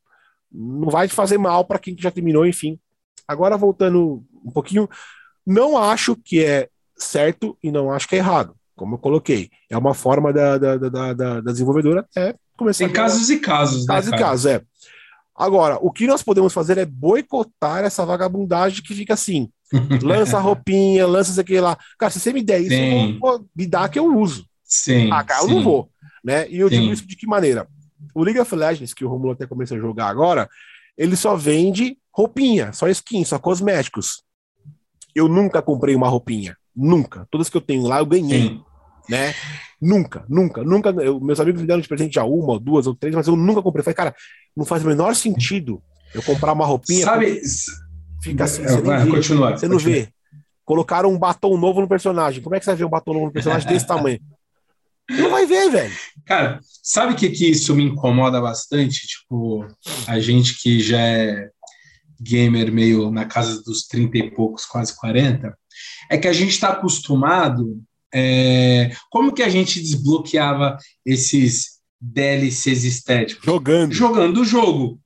não vai fazer mal para quem já terminou, enfim. Agora voltando um pouquinho, não acho que é certo e não acho que é errado, como eu coloquei. É uma forma da, da, da, da, da desenvolvedora é começar Tem casos e casos, né? Casos e casos, é. Agora, o que nós podemos fazer é boicotar essa vagabundagem que fica assim: lança roupinha, lança isso aqui lá. Cara, se você me der isso, Sim. eu vou me dar que eu uso. Sim. Ah, cara, sim. eu não vou. Né? E eu Sim. digo isso de que maneira? O League of Legends, que o Romulo até começou a jogar agora, ele só vende roupinha, só skin, só cosméticos. Eu nunca comprei uma roupinha. Nunca. Todas que eu tenho lá, eu ganhei Sim. Né? Nunca, nunca, nunca. Eu, meus amigos me deram de presente já uma, ou duas, ou três, mas eu nunca comprei. Falei, cara, não faz o menor sentido eu comprar uma roupinha. Sabe, Fica assim, É, você vai, vê. continua, Você não continua. vê. Colocaram um batom novo no personagem. Como é que você vai ver um batom novo no personagem desse tamanho? Não vai ver, velho. Cara, sabe o que, que isso me incomoda bastante? Tipo, a gente que já é gamer meio na casa dos 30 e poucos, quase 40, é que a gente está acostumado. É, como que a gente desbloqueava esses DLCs estéticos? Jogando. Jogando o jogo.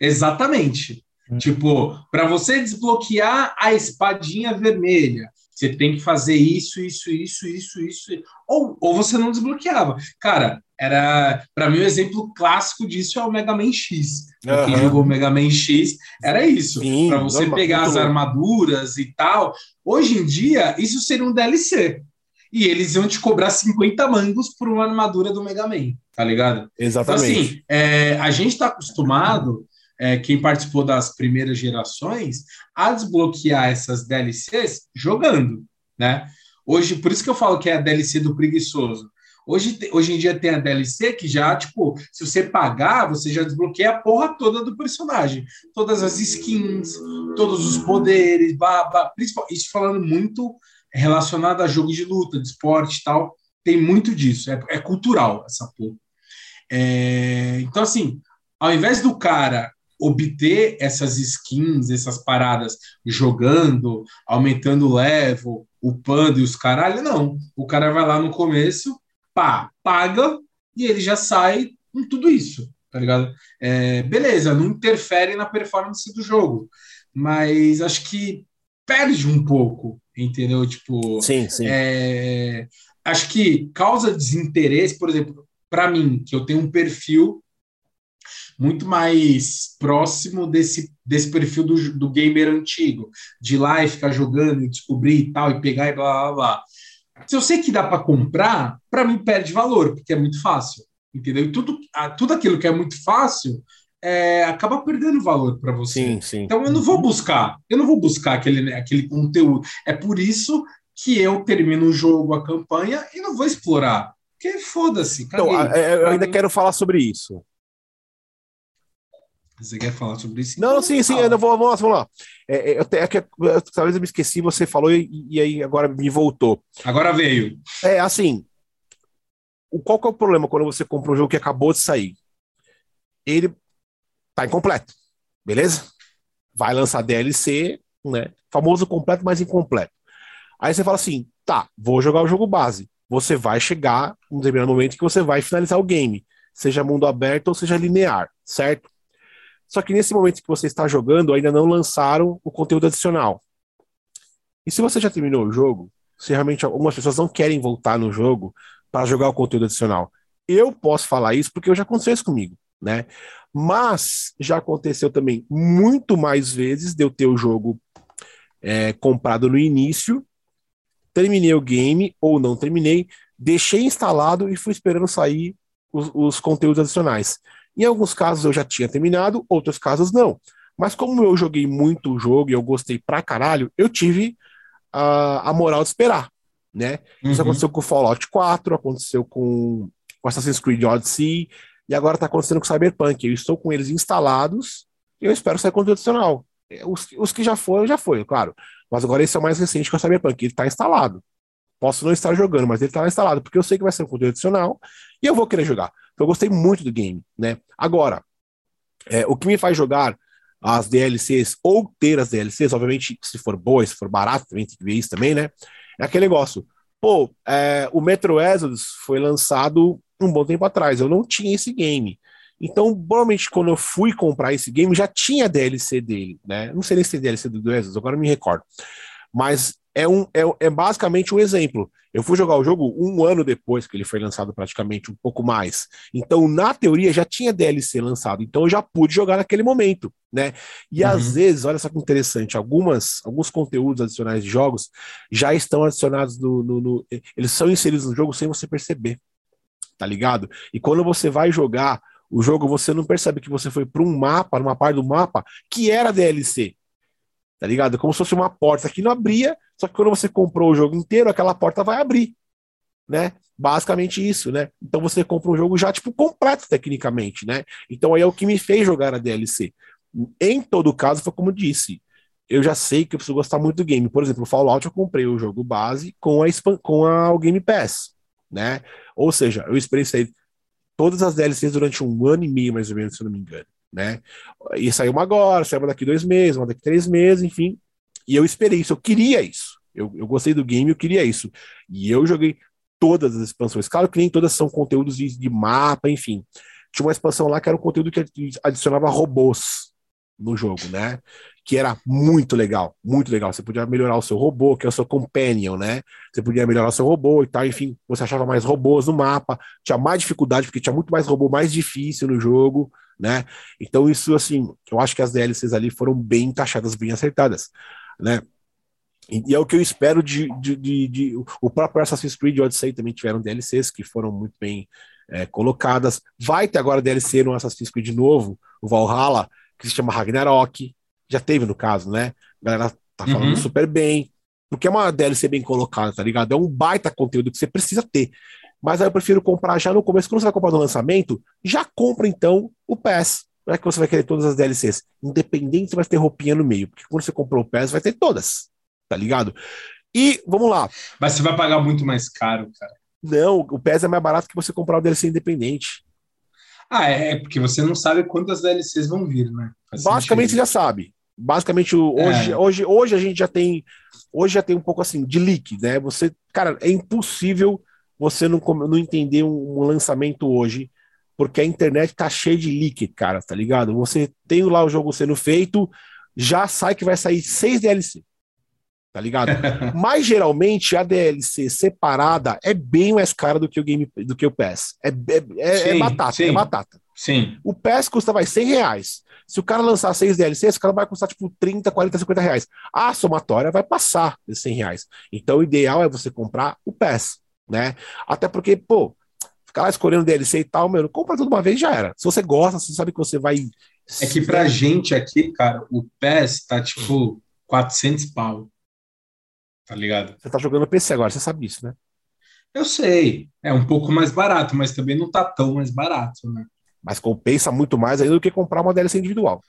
Exatamente. Hum. Tipo, para você desbloquear a espadinha vermelha, você tem que fazer isso, isso, isso, isso, isso. Ou, ou você não desbloqueava. Cara, era. Para mim, o exemplo clássico disso é o Mega Man X. Pra Quem jogou Mega Man X era isso. Para você normal, pegar as armaduras e tal. Hoje em dia, isso seria um DLC. E eles iam te cobrar 50 mangos por uma armadura do Mega Man, tá ligado? Então, Exatamente. assim, é, a gente está acostumado, é, quem participou das primeiras gerações, a desbloquear essas DLCs jogando, né? Hoje, por isso que eu falo que é a DLC do preguiçoso. Hoje, hoje em dia tem a DLC que já, tipo, se você pagar, você já desbloqueia a porra toda do personagem. Todas as skins, todos os poderes, blá, blá. Principal- isso falando muito relacionado a jogo de luta, de esporte e tal. Tem muito disso. É, é cultural essa porra. É, então, assim, ao invés do cara obter essas skins, essas paradas jogando, aumentando o level, upando e os caralho, não. O cara vai lá no começo, pá, paga e ele já sai com tudo isso, tá ligado? É, beleza, não interfere na performance do jogo, mas acho que perde um pouco, entendeu? Tipo, Sim, sim. é, acho que causa desinteresse, por exemplo, para mim, que eu tenho um perfil muito mais próximo desse, desse perfil do, do gamer antigo, de ir lá e ficar jogando e descobrir e tal, e pegar e blá blá blá. Se eu sei que dá para comprar, para mim perde valor, porque é muito fácil, entendeu? E tudo, tudo aquilo que é muito fácil é, acaba perdendo valor para você. Sim, sim. Então eu não vou buscar, eu não vou buscar aquele, aquele conteúdo. É por isso que eu termino o jogo, a campanha, e não vou explorar. Porque foda-se, Então, é, eu ainda quero falar sobre isso. Você quer falar sobre isso? Não, sim, sim, Fala. eu vou, vamos lá, vamos lá. É, é, eu é que eu- talvez eu me esqueci, você falou e, e aí agora me voltou. Agora veio. É assim, o, qual que é o problema quando você compra um jogo que acabou de sair? Ele tá incompleto, beleza? Vai lançar DLC, né? Famoso completo, mas incompleto. Aí você fala assim, tá, vou jogar o jogo base. Você vai chegar um determinado momento que você vai finalizar o game, seja mundo aberto ou seja linear, certo? Só que nesse momento que você está jogando, ainda não lançaram o conteúdo adicional. E se você já terminou o jogo, se realmente algumas pessoas não querem voltar no jogo para jogar o conteúdo adicional. Eu posso falar isso porque eu já aconteceu isso comigo, né? Mas já aconteceu também muito mais vezes de eu ter o jogo é, comprado no início, terminei o game ou não terminei, deixei instalado e fui esperando sair os, os conteúdos adicionais. Em alguns casos eu já tinha terminado, outros casos não. Mas como eu joguei muito o jogo e eu gostei pra caralho, eu tive a, a moral de esperar, né? Uhum. Isso aconteceu com Fallout 4, aconteceu com Assassin's Creed Odyssey, e agora está acontecendo com Cyberpunk. Eu estou com eles instalados e eu espero sair conteúdo adicional. É, os, os que já foram, já foi, claro. Mas agora esse é o mais recente que o Cyberpunk. Ele está instalado. Posso não estar jogando, mas ele está instalado, porque eu sei que vai ser um conteúdo adicional e eu vou querer jogar. Então eu gostei muito do game, né? Agora, é, o que me faz jogar as DLCs ou ter as DLCs, obviamente, se for boa, se for barato, também tem que ver isso também, né? É aquele negócio. Pô, é, o Metro Exodus foi lançado um bom tempo atrás. Eu não tinha esse game. Então, provavelmente, quando eu fui comprar esse game, já tinha DLC dele, né? Não sei nem se tem DLC do Exodus, agora me recordo. Mas é, um, é, é basicamente um exemplo. Eu fui jogar o jogo um ano depois que ele foi lançado, praticamente, um pouco mais. Então, na teoria, já tinha DLC lançado. Então, eu já pude jogar naquele momento, né? E uhum. às vezes, olha só que interessante, algumas, alguns conteúdos adicionais de jogos já estão adicionados no, no, no Eles são inseridos no jogo sem você perceber tá ligado? E quando você vai jogar o jogo, você não percebe que você foi para um mapa, numa parte do mapa, que era DLC. Tá ligado? Como se fosse uma porta que não abria, só que quando você comprou o jogo inteiro, aquela porta vai abrir. Né? Basicamente isso, né? Então você compra um jogo já, tipo, completo tecnicamente, né? Então aí é o que me fez jogar a DLC. Em todo caso, foi como disse, eu já sei que eu preciso gostar muito do game. Por exemplo, o Fallout eu comprei o jogo base com a, com a, o Game Pass né? Ou seja, eu experienciei todas as DLCs durante um ano e meio, mais ou menos, se eu não me engano, né? E saiu uma agora, saiu uma daqui dois meses, uma daqui três meses, enfim. E eu esperei isso, eu queria isso. Eu, eu gostei do game, eu queria isso. E eu joguei todas as expansões. Claro que nem todas são conteúdos de, de mapa, enfim. Tinha uma expansão lá que era um conteúdo que adicionava robôs no jogo, né? Que era muito legal, muito legal. Você podia melhorar o seu robô, que é o seu companion, né? Você podia melhorar o seu robô e tal, enfim, você achava mais robôs no mapa, tinha mais dificuldade, porque tinha muito mais robô mais difícil no jogo, né? Então, isso, assim, eu acho que as DLCs ali foram bem encaixadas, bem acertadas, né? E, é o que eu espero de, de, de, de, O próprio Assassin's Creed Odyssey também tiveram DLCs que foram muito bem é, colocadas. Vai ter agora DLC no Assassin's Creed novo, o Valhalla, que se chama Ragnarok, já teve no caso, né? A galera tá falando uhum. super bem, porque é uma DLC bem colocada, tá ligado? É um baita conteúdo que você precisa ter. Mas aí eu prefiro comprar já no começo, quando você vai comprar no lançamento, já compra então o PES. Não é que você vai querer todas as DLCs. Independente, você vai ter roupinha no meio, porque quando você comprou o PES, vai ter todas, tá ligado? E vamos lá. Mas você vai pagar muito mais caro, cara. Não, o PES é mais barato que você comprar o DLC independente. Ah, é, é porque você não sabe quantas DLCs vão vir, né? Faz Basicamente sentido. você já sabe. Basicamente, hoje, é. hoje, hoje a gente já tem. Hoje já tem um pouco assim de leak, né? Você, cara, é impossível você não, não entender um, um lançamento hoje, porque a internet tá cheia de leak, cara, tá ligado? Você tem lá o jogo sendo feito, já sai que vai sair seis DLC. Tá ligado? Mas geralmente a DLC separada é bem mais cara do que o game do que o PES. É, é, é, é sim, é batata, sim. é batata. Sim. O PES custa vai 100 reais. Se o cara lançar seis DLCs, o cara vai custar tipo 30, 40, 50 reais. A somatória vai passar de 100 reais. Então o ideal é você comprar o PES, né? Até porque, pô, ficar lá escolhendo DLC e tal, meu, compra tudo uma vez já era. Se você gosta, você sabe que você vai. É que pra gente aqui, cara, o PES tá tipo 400 pau. Tá ligado? Você tá jogando PC agora, você sabe disso, né? Eu sei. É um pouco mais barato, mas também não tá tão mais barato, né? Mas compensa muito mais ainda do que comprar uma DLC individual.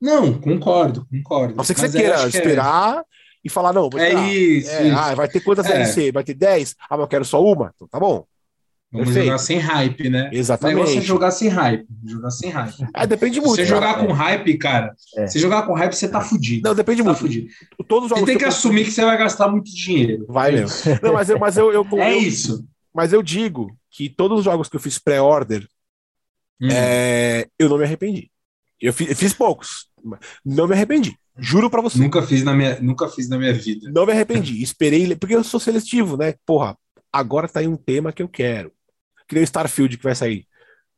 Não, concordo, concordo. Não sei que você queira que é esperar e falar, não, é esperar. Isso, é, isso. Ah, vai ter quantas é. DLC? Vai ter 10? Ah, mas eu quero só uma? Então tá bom. Vamos Perfeito. jogar sem hype, né? Exatamente. O negócio é jogar sem hype. Jogar sem hype. É, depende muito. Se você jogar com hype, cara, é. se jogar com hype, você tá fudido. Não, depende tá muito. Fudido. Todos os jogos você tem que, assumir que você vai gastar muito dinheiro. Vai mesmo. Não, mas eu, mas eu, eu, é eu, isso. Mas eu digo que todos os jogos que eu fiz pré-order Hum. É, eu não me arrependi. Eu fiz, eu fiz, poucos. Não me arrependi. Juro pra você. Nunca fiz na minha, nunca fiz na minha vida. Não me arrependi. Esperei, porque eu sou seletivo, né? Porra, agora tá aí um tema que eu quero. Que nem o Starfield que vai sair.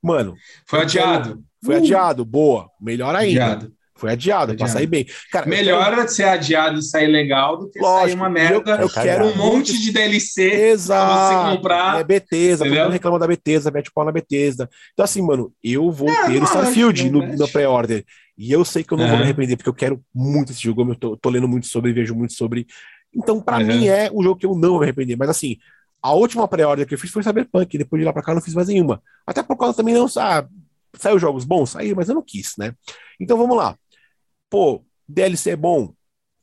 Mano. Foi adiado. Foi uh. adiado, boa. Melhor ainda. Adiado. Foi adiado, adiado. pra sair bem. Cara, Melhor quero... ser adiado e sair legal do que Lógico, sair uma merda. Eu, eu quero um monte de DLC Exato. pra você comprar. É Bethesda, todo mundo reclama da Bethesda, mete pau na Bethesda. Então, assim, mano, eu vou é, ter o Starfield no, no pré-order. E eu sei que eu não vou me arrepender, porque eu quero muito esse jogo. Eu tô, tô lendo muito sobre, vejo muito sobre. Então, para mim, é o jogo que eu não vou me arrepender. Mas, assim, a última pré-order que eu fiz foi Cyberpunk. Depois de lá pra cá, eu não fiz mais nenhuma. Até por causa também não. Ah, saiu jogos bons? Saiu, mas eu não quis, né? Então, vamos lá. Pô, DLC é bom?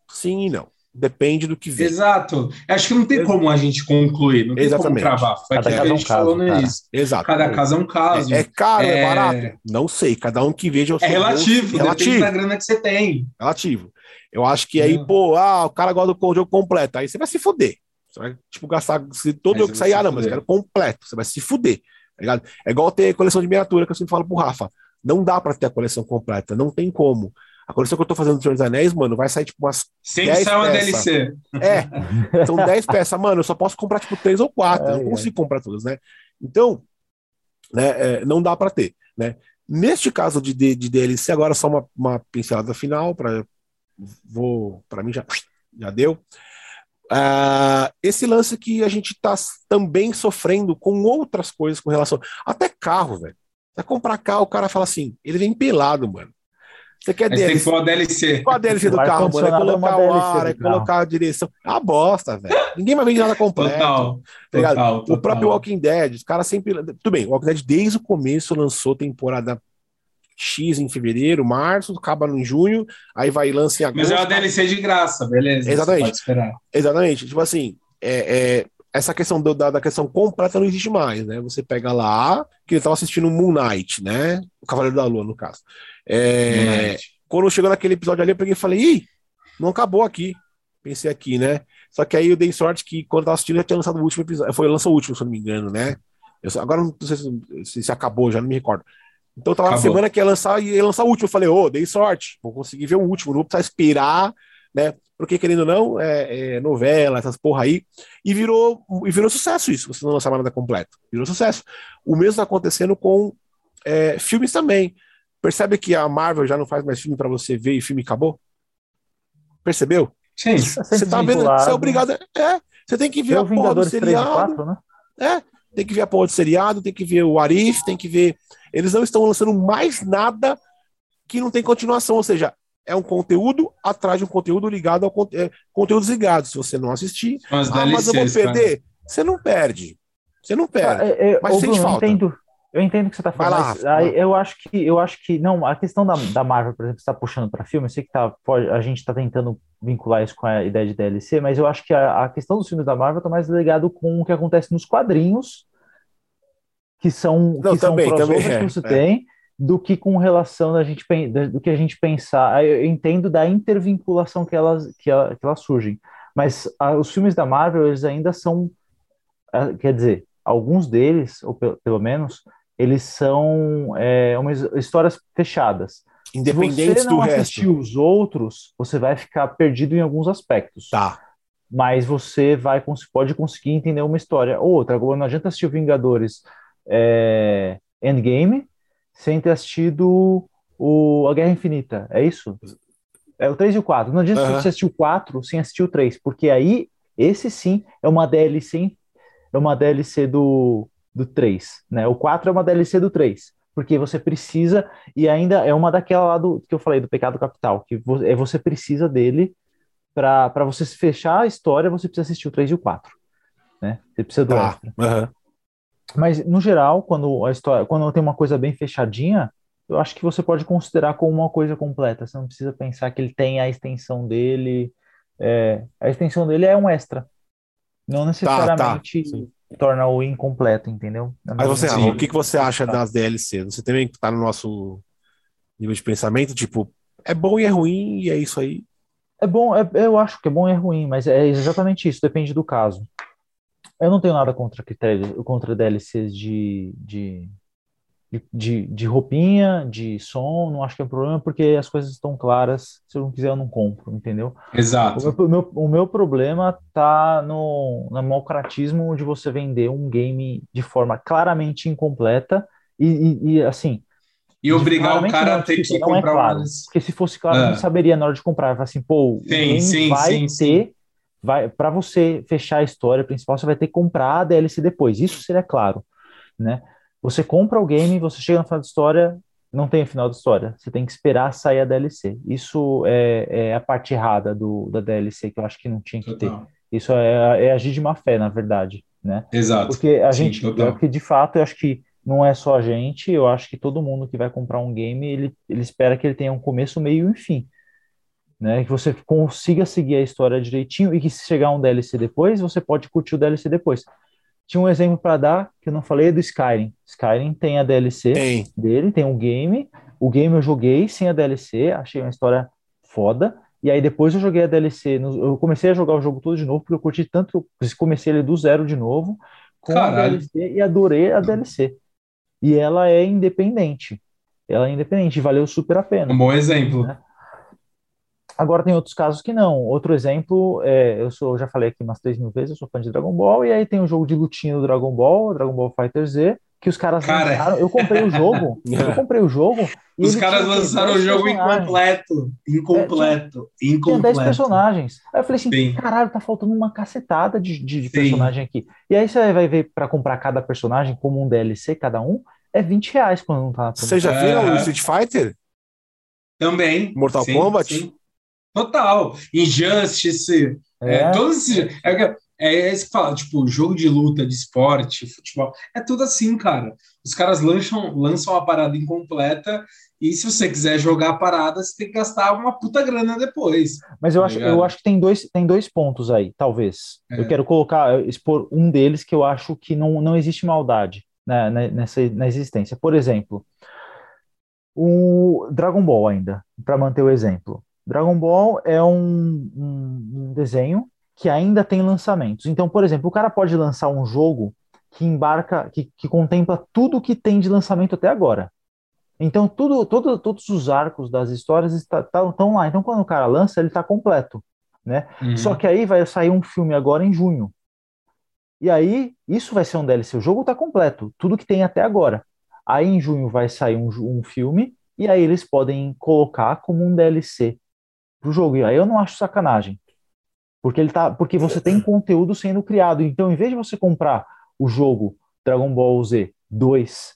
Sim e não. Depende do que vê. Exato. Acho que não tem como a gente concluir, não tem Exatamente. como travar. Foi cada caso a gente é um caso. Exato. Cada caso é um caso. É, é caro, é... é... barato? Não sei. Cada um que veja o seu É relativo, relativo. da grana que você tem. Relativo. Eu acho que aí, pô, ah, o cara gosta do jogo completo. Aí você vai se fuder. Você vai, tipo, gastar se todo jogo que sair, ah, não, mas eu quero completo. Você vai se fuder. Tá ligado? É igual ter coleção de miniatura que eu sempre falo pro Rafa. Não dá para ter a coleção completa, não tem como. A coleção que eu tô fazendo do Senhor dos Anéis, mano, vai sair tipo umas. Sempre sai uma peças. DLC. É, são 10 peças, mano. Eu só posso comprar tipo 3 ou 4. É, eu não consigo é. comprar todas, né? Então, né, é, não dá para ter, né? Neste caso de, de, de, DLC, agora só uma, uma pincelada final, para vou para mim já, já deu. Uh, esse lance que a gente tá também sofrendo com outras coisas com relação. Até carro, velho. Você comprar carro, o cara fala assim, ele vem pelado, mano. Você quer Mas DLC? Tem que pôr a DLC. Qual a DLC do carro, mano? É colocar o ar, é colocar a direção. É uma bosta, velho. Ninguém vai vender nada completo. Total, tá total, total, O próprio Walking Dead, os caras sempre. Tudo bem, o Walking Dead desde o começo lançou temporada X em fevereiro, março, acaba em junho, aí vai e lança em agosto. Mas é uma DLC de graça, beleza? Exatamente. Exatamente. Tipo assim, é, é, essa questão do, da, da, questão completa não existe mais, né? Você pega lá, que ele estava assistindo Moon Knight, né? O Cavaleiro da Lua, no caso. É, quando chegou naquele episódio ali, eu peguei e falei, ih, não acabou aqui. Pensei aqui, né? Só que aí eu dei sorte que quando eu tava assistindo, já tinha lançado o último episódio. Foi lançou o último, se eu não me engano, né? Eu, agora não sei se, se, acabou, já não me recordo. Então eu tava acabou. na semana que ia lançar e ia lançar o último. Eu falei, ô, oh, dei sorte, vou conseguir ver o último, não vou precisar esperar, né? Porque, querendo ou não, é, é, novela, essas porra aí. E virou, e virou sucesso isso, você não lançar nada completo. Virou sucesso. O mesmo tá acontecendo com é, filmes também. Percebe que a Marvel já não faz mais filme para você ver e filme acabou? Percebeu? Sim. Você tá vendo? Você é obrigado. É, você tem que ver a porra do seriado. 4, né? É, tem que ver a porra do seriado, tem que ver o Arif, tem que ver. Eles não estão lançando mais nada que não tem continuação, ou seja, é um conteúdo atrás de um conteúdo ligado ao é, conteúdos ligados. Se você não assistir, mas, ah, mas eu vou perder. Cara. Você não perde. Você não perde. Ah, é, é, mas sente falta. Entendo, eu entendo o que você está falando, lá, mas eu acho que eu acho que não, a questão da, da Marvel, por exemplo, está puxando para filme, eu sei que tá, pode, a gente está tentando vincular isso com a ideia de DLC, mas eu acho que a, a questão dos filmes da Marvel está mais ligado com o que acontece nos quadrinhos, que são não, que também, são também, é, que você é. tem, do que com relação da gente do que a gente pensar. Eu entendo da intervinculação que elas que, ela, que elas surgem, mas a, os filmes da Marvel eles ainda são, quer dizer, alguns deles, ou pelo menos eles são é, umas histórias fechadas. Independentes Se você não assistir os outros, você vai ficar perdido em alguns aspectos. Tá. Mas você vai pode conseguir entender uma história ou outra. Agora, não adianta assistir o Vingadores é, Endgame sem ter assistido o, a Guerra Infinita. É isso? É o 3 e o 4. Não adianta você assistir o 4 sem assistir o 3, porque aí, esse sim é uma DLC, é uma DLC do, do 3, né? O 4 é uma DLC do 3, porque você precisa, e ainda é uma daquela lá do que eu falei, do pecado capital, que é você precisa dele para você fechar a história, você precisa assistir o 3 e o 4, né? Você precisa do ah, extra. Uhum. Mas, no geral, quando a história, quando tem uma coisa bem fechadinha, eu acho que você pode considerar como uma coisa completa. Você não precisa pensar que ele tem a extensão dele. É, a extensão dele é um extra. Não necessariamente tá, tá torna o incompleto, entendeu? Mas você, Rafa, o que, que você acha das DLC? Você também está no nosso nível de pensamento, tipo, é bom e é ruim, e é isso aí. É bom, é, eu acho que é bom e é ruim, mas é exatamente isso, depende do caso. Eu não tenho nada contra critérios, contra DLCs de, de, de, de roupinha, de som, não acho que é um problema, porque as coisas estão claras. Se eu não quiser, eu não compro, entendeu? Exato. O meu, o meu, o problema tá no, no malcratismo de você vender um game de forma claramente incompleta e, e, e assim. E obrigar o cara não, a ter tipo, que não é comprar claro, umas- Porque se fosse claro, Ah. saberia na hora de comprar. Vai assim, pô, o Sim, game sim, vai sim, ter, vai, para você fechar a história principal, você vai ter que comprar a DLC depois. Isso seria claro, né? Você compra o game, você chega no final da história, não tem o final da história. Você tem que esperar sair a DLC. Isso é, é a parte errada do, da DLC que eu acho que não tinha que ter. Isso é, é agir de má fé, na verdade, né? Exato. Porque a gente, porque de fato, eu acho que não é só a gente, eu acho que todo mundo que vai comprar um game, ele, ele espera que ele tenha um começo, meio e fim. Né? Que você consiga seguir a história direitinho e que se chegar um DLC depois, você pode curtir o DLC depois. Tinha um exemplo para dar, que eu não falei, é do Skyrim. Skyrim tem a DLC Tem. dele, tem um game. O game eu joguei sem a DLC, achei uma história foda. E aí depois eu joguei a DLC. Eu comecei a jogar o jogo todo de novo, porque eu curti tanto que eu comecei ele do zero de novo, com a Caralho. DLC e adorei a DLC. E ela é independente. Ela é independente, e valeu super a pena. Um bom exemplo. Né? Agora tem outros casos que não. Outro exemplo, é, eu sou, já falei aqui umas 3 mil vezes, eu sou fã de Dragon Ball, e aí tem o jogo de lutinha do Dragon Ball, Dragon Ball Fighter Z, que os caras Cara. lançaram. Eu comprei o jogo, eu comprei o jogo. e Os caras tinha lançaram o 10 jogo personagens. incompleto. Incompleto. Tinha 10 Incompleto. personagens. Aí eu falei assim, Sim. caralho, tá faltando uma cacetada de, de, de personagem aqui. E aí você vai ver para comprar cada personagem como um DLC, cada um, é 20 reais quando não tá. Vocês já viram Aham. o Street Fighter? Também. Mortal Sim, Kombat? sim. Total. Injustice. É, É. todos esses. É, é isso que fala, tipo, jogo de luta, de esporte, futebol. É tudo assim, cara. Os caras lançam, lançam a parada incompleta. E se você quiser jogar a parada, você tem que gastar uma puta grana depois. Mas eu Tá acho, ligado? eu acho que tem dois, tem dois pontos aí, talvez. É. Eu quero colocar, expor um deles que eu acho que não, não existe maldade né, né, nessa, na existência. Por exemplo, o Dragon Ball ainda, para manter o exemplo. Dragon Ball é um, um- um desenho que ainda tem lançamentos. Então, por exemplo, o cara pode lançar um jogo que embarca, que, que contempla tudo que tem de lançamento até agora. Então, tudo, todo, todos os arcos das histórias estão lá. Então, quando o cara lança, ele está completo. Né? Uhum. Só que aí vai sair um filme agora em junho. E aí, isso vai ser um DLC. O jogo está completo, tudo que tem até agora. Aí em junho vai sair um, um filme, e aí eles podem colocar como um DLC pro jogo. E aí eu não acho sacanagem. Porque ele tá, porque você tem conteúdo sendo criado. Então, em vez de você comprar o jogo Dragon Ball Z 2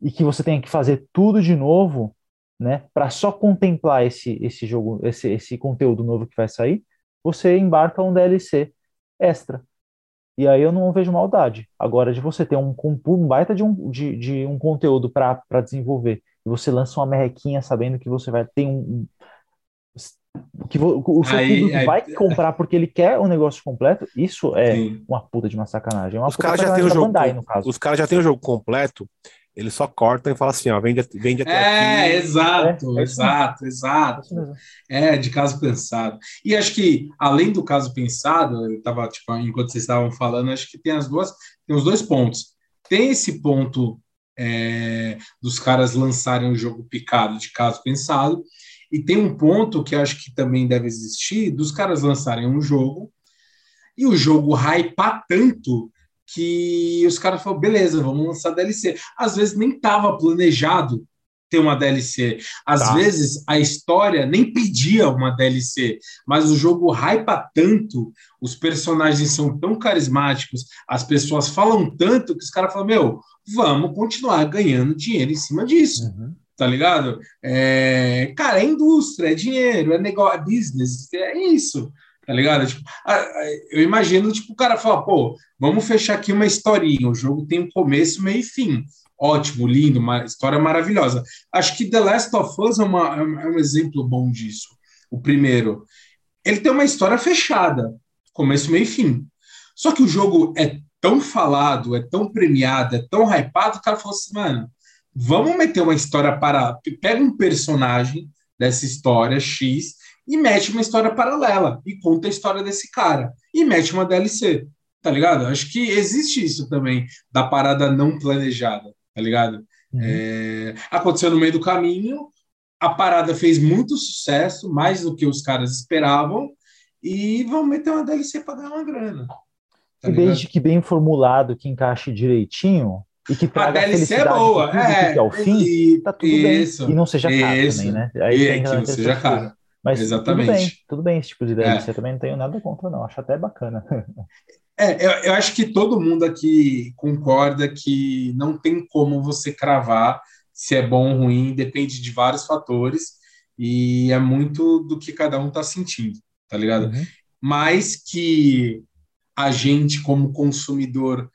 e que você tenha que fazer tudo de novo, né, para só contemplar esse esse jogo, esse esse conteúdo novo que vai sair, você embarca um DLC extra. E aí eu não vejo maldade. Agora, de você ter um, um baita de um, de, de um conteúdo para desenvolver, e você lança uma merrequinha sabendo que você vai ter um. Um- que o seu Aí- aí- vai comprar porque ele quer o negócio completo, isso é Sim. uma puta de uma sacanagem. É uma Os caras já têm o jogo. Bandai, no caso. Os caras já têm o jogo completo, eles só cortam e falam assim, ó, vende, vende até É, aqui. exato, É, é exato, exato. mesmo. É, de caso pensado. E acho que, além do caso pensado, eu tava, tipo, enquanto vocês estavam falando, acho que tem as duas, tem os dois pontos. Tem esse ponto é, dos caras lançarem o jogo picado de caso pensado, e tem um ponto que acho que também deve existir, dos caras lançarem um jogo e o jogo hypar tanto que os caras falam, beleza, vamos lançar DLC. Às vezes nem estava planejado ter uma DLC. Às Tá. vezes a história nem pedia uma DLC, mas o jogo hypa tanto, os personagens são tão carismáticos, as pessoas falam tanto que os caras falam, meu, vamos continuar ganhando dinheiro em cima disso Uhum. Tá ligado? É, cara, é indústria, é dinheiro, é negócio, é business, é isso, tá ligado? Tipo, eu imagino, tipo, o cara fala, pô, vamos fechar aqui uma historinha, o jogo tem um começo, meio e fim. Ótimo, lindo, uma história maravilhosa. Acho que The Last of Us é, uma- é é um exemplo bom disso. O primeiro. Ele tem uma história fechada, começo, meio e fim. Só que o jogo é tão falado, é tão premiado, é tão hypado, o cara falou assim, mano, vamos meter uma história para. Pega um personagem dessa história X e mete uma história paralela e conta a história desse cara e mete uma DLC, tá ligado? Acho que existe isso também da parada não planejada, tá ligado? Uhum. É, aconteceu no meio do caminho, a parada fez muito sucesso, mais do que os caras esperavam, e vão meter uma DLC para ganhar uma grana. Tá e desde que bem formulado, que encaixe direitinho, e que traga a DLC é boa, é, que fim, e, tá tudo isso, bem. E não seja caro isso, também, né? Aí e que não seja caro. Mas Exatamente. tudo bem, tudo bem esse tipo de DLC. É. também não tenho nada contra, não. Acho até bacana. É, eu, eu, acho que todo mundo aqui concorda que não tem como você cravar se é bom ou ruim, depende de vários fatores e é muito do que cada um está sentindo, tá ligado? Uhum. Mas que a gente, como consumidor,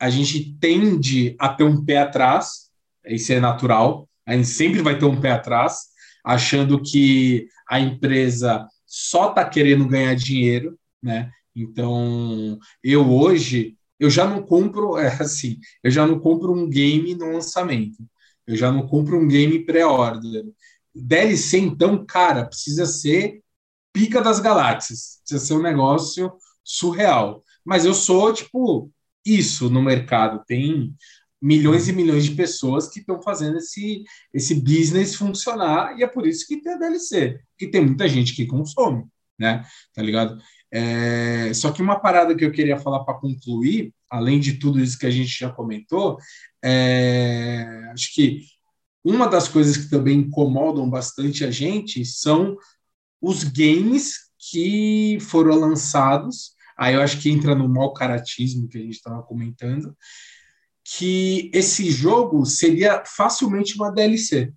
a gente tende a ter um pé atrás, isso é natural, a gente sempre vai ter um pé atrás, achando que a empresa só está querendo ganhar dinheiro, né? Então, eu hoje, eu já não compro, é assim, eu já não compro um game no lançamento. Eu já não compro um game pré-order. DLC, então, cara, precisa ser pica das galáxias. Precisa ser um negócio surreal. Mas eu sou, tipo, isso no mercado. Tem milhões e milhões de pessoas que estão fazendo esse, esse business funcionar e é por isso que tem a DLC, que tem muita gente que consome, né? Tá ligado? É, só que uma parada que eu queria falar para concluir, além de tudo isso que a gente já comentou, é, acho que uma das coisas que também incomodam bastante a gente são os games que foram lançados. Aí eu acho que entra no mau caratismo que a gente estava comentando, que esse jogo seria facilmente uma DLC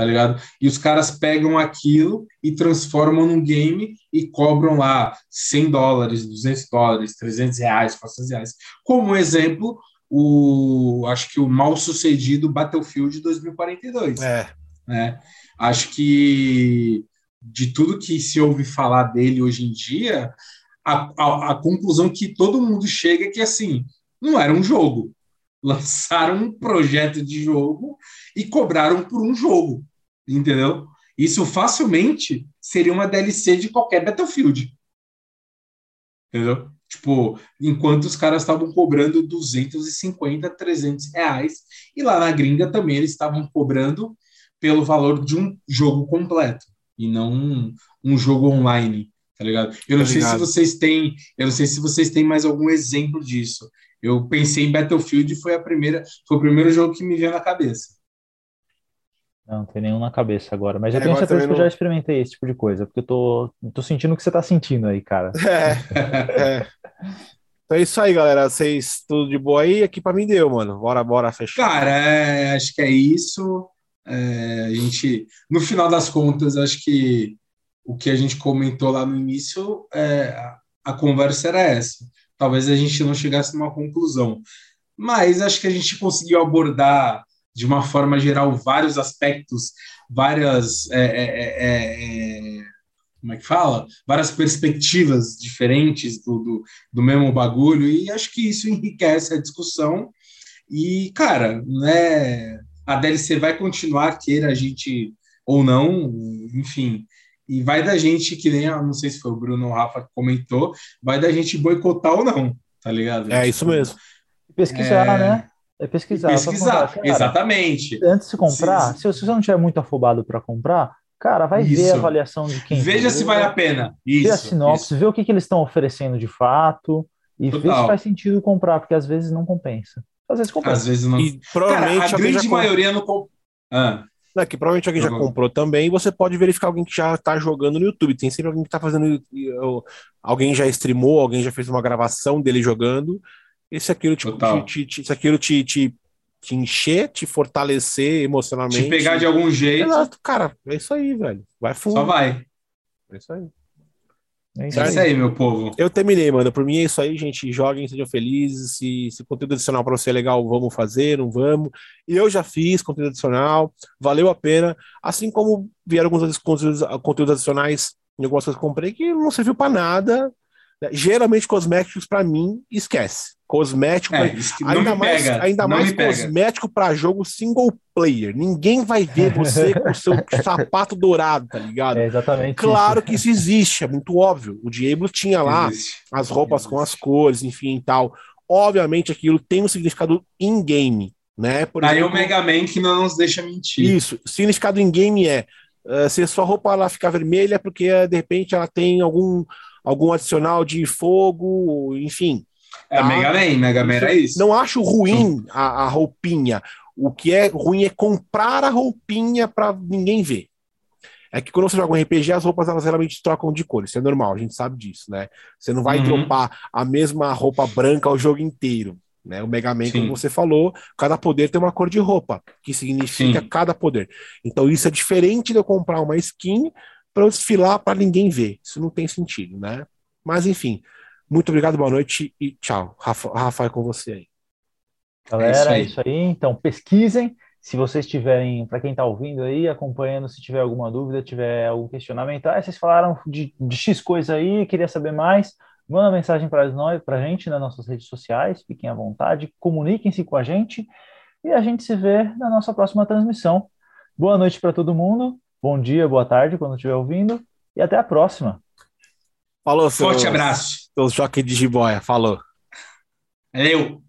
tá ligado? E os caras pegam aquilo e transformam num game e cobram lá 100 dólares, 200 dólares, 300 reais, 400 reais. Como exemplo, o acho que o mal sucedido Battlefield 2042. É. Né? Acho que de tudo que se ouve falar dele hoje em dia, a, a, a conclusão que todo mundo chega é que assim, não era um jogo. Lançaram um projeto de jogo e cobraram por um jogo entendeu? Isso facilmente seria uma DLC de qualquer Battlefield. Entendeu? Tipo, enquanto os caras estavam cobrando 250, 300 reais, e lá na gringa também eles estavam cobrando pelo valor de um jogo completo, e não um, um jogo online, tá ligado? Eu não tá sei se vocês têm, eu não sei se vocês têm mais algum exemplo disso. Eu pensei em Battlefield foi a primeira, foi o primeiro jogo que me veio na cabeça. Não, não tem nenhum na cabeça agora. Mas eu é, tenho certeza que não... eu já experimentei esse tipo de coisa, porque eu tô, tô sentindo o que você tá sentindo aí, cara. É, é. Então é isso aí, galera. Vocês tudo de boa aí? Aqui pra mim deu, mano. Bora, bora fechar. Cara, é, acho que é isso. É, a gente, no final das contas, acho que o que a gente comentou lá no início, é, a, conversa era essa. Talvez a gente não chegasse numa conclusão. Mas acho que a gente conseguiu abordar de uma forma geral, vários aspectos, várias. É, é, é, é, como é que fala? Várias perspectivas diferentes do, do, do, mesmo bagulho, e acho que isso enriquece a discussão. E, cara, né, a DLC vai continuar, queira a gente ou não, enfim. E vai da gente, que nem, não sei se foi o Bruno ou o Rafa que comentou, vai da gente boicotar ou não, tá ligado? É tipo, isso mesmo. Pesquisar, é... né? É pesquisar. Pesquisar, cara, exatamente. Antes de comprar, se, se você não tiver muito afobado para comprar, cara, vai Isso. ver a avaliação de quem. Veja se vale a pena. Isso. Vê a sinopse, vê o que, que eles estão oferecendo de fato e Total. vê se faz sentido comprar, porque às vezes não compensa. Às vezes compensa. Às vezes não. E provavelmente cara, a grande maioria não compensa. Ah. É que provavelmente alguém já comprou também, e você pode verificar alguém que já está jogando no YouTube. Tem sempre alguém que está fazendo. Alguém já streamou, alguém já fez uma gravação dele jogando, esse aquilo, tipo, te, te, se aquilo te, te, te encher, te fortalecer emocionalmente. Te pegar de algum jeito. Exato, cara, é isso aí, velho. Vai fundo. Só vai. É isso aí. É isso, é isso aí, meu povo. Eu terminei, mano. Por mim é isso aí, gente. Joguem, sejam felizes. Se, se conteúdo adicional para você é legal, vamos fazer, não vamos. E eu já fiz conteúdo adicional, valeu a pena. Assim como vieram alguns conteúdos, conteúdos adicionais em algumas coisas que comprei que não serviu para nada. Geralmente, cosméticos, para mim, esquece. Cosmético, é, ainda mais, pega, ainda mais cosmético para jogo single player. Ninguém vai ver você com o seu sapato dourado, tá ligado? É exatamente. Claro isso. que isso existe, é muito óbvio. O Diablo tinha lá existe. as roupas existe. com as cores, enfim e tal. Obviamente aquilo tem um significado in-game. Né? Por Aí exemplo, o Mega Man que não nos deixa mentir. Isso. O significado em game é uh, se a sua roupa ela ficar vermelha porque uh, de repente ela tem algum, algum adicional de fogo, enfim. É tá? Mega Man, Mega Man é isso. Não acho ruim a, a roupinha. O que é ruim é comprar a roupinha para ninguém ver. É que quando você joga um RPG, as roupas elas realmente trocam de cor. Isso é normal, a gente sabe disso, né? Você não vai uhum. dropar a mesma roupa branca o jogo inteiro. Né? O Mega Man, Sim. como você falou, cada poder tem uma cor de roupa, que significa Sim. cada poder. Então isso é diferente de eu comprar uma skin para eu desfilar para ninguém ver. Isso não tem sentido, né? Mas enfim, muito obrigado, boa noite e tchau. Rafa, Rafa é com você aí. Galera, é isso aí. É isso aí. Então pesquisem. Se vocês tiverem, para quem está ouvindo aí, acompanhando, se tiver alguma dúvida, tiver algum questionamento, ah, vocês falaram de, de X coisa aí, queria saber mais, manda mensagem para nós, para a gente nas nossas redes sociais, fiquem à vontade, comuniquem-se com a gente e a gente se vê na nossa próxima transmissão. Boa noite para todo mundo, bom dia, boa tarde quando estiver ouvindo e até a próxima. Falou, Forte abraço. Seus jockey de jiboia, falou. Valeu.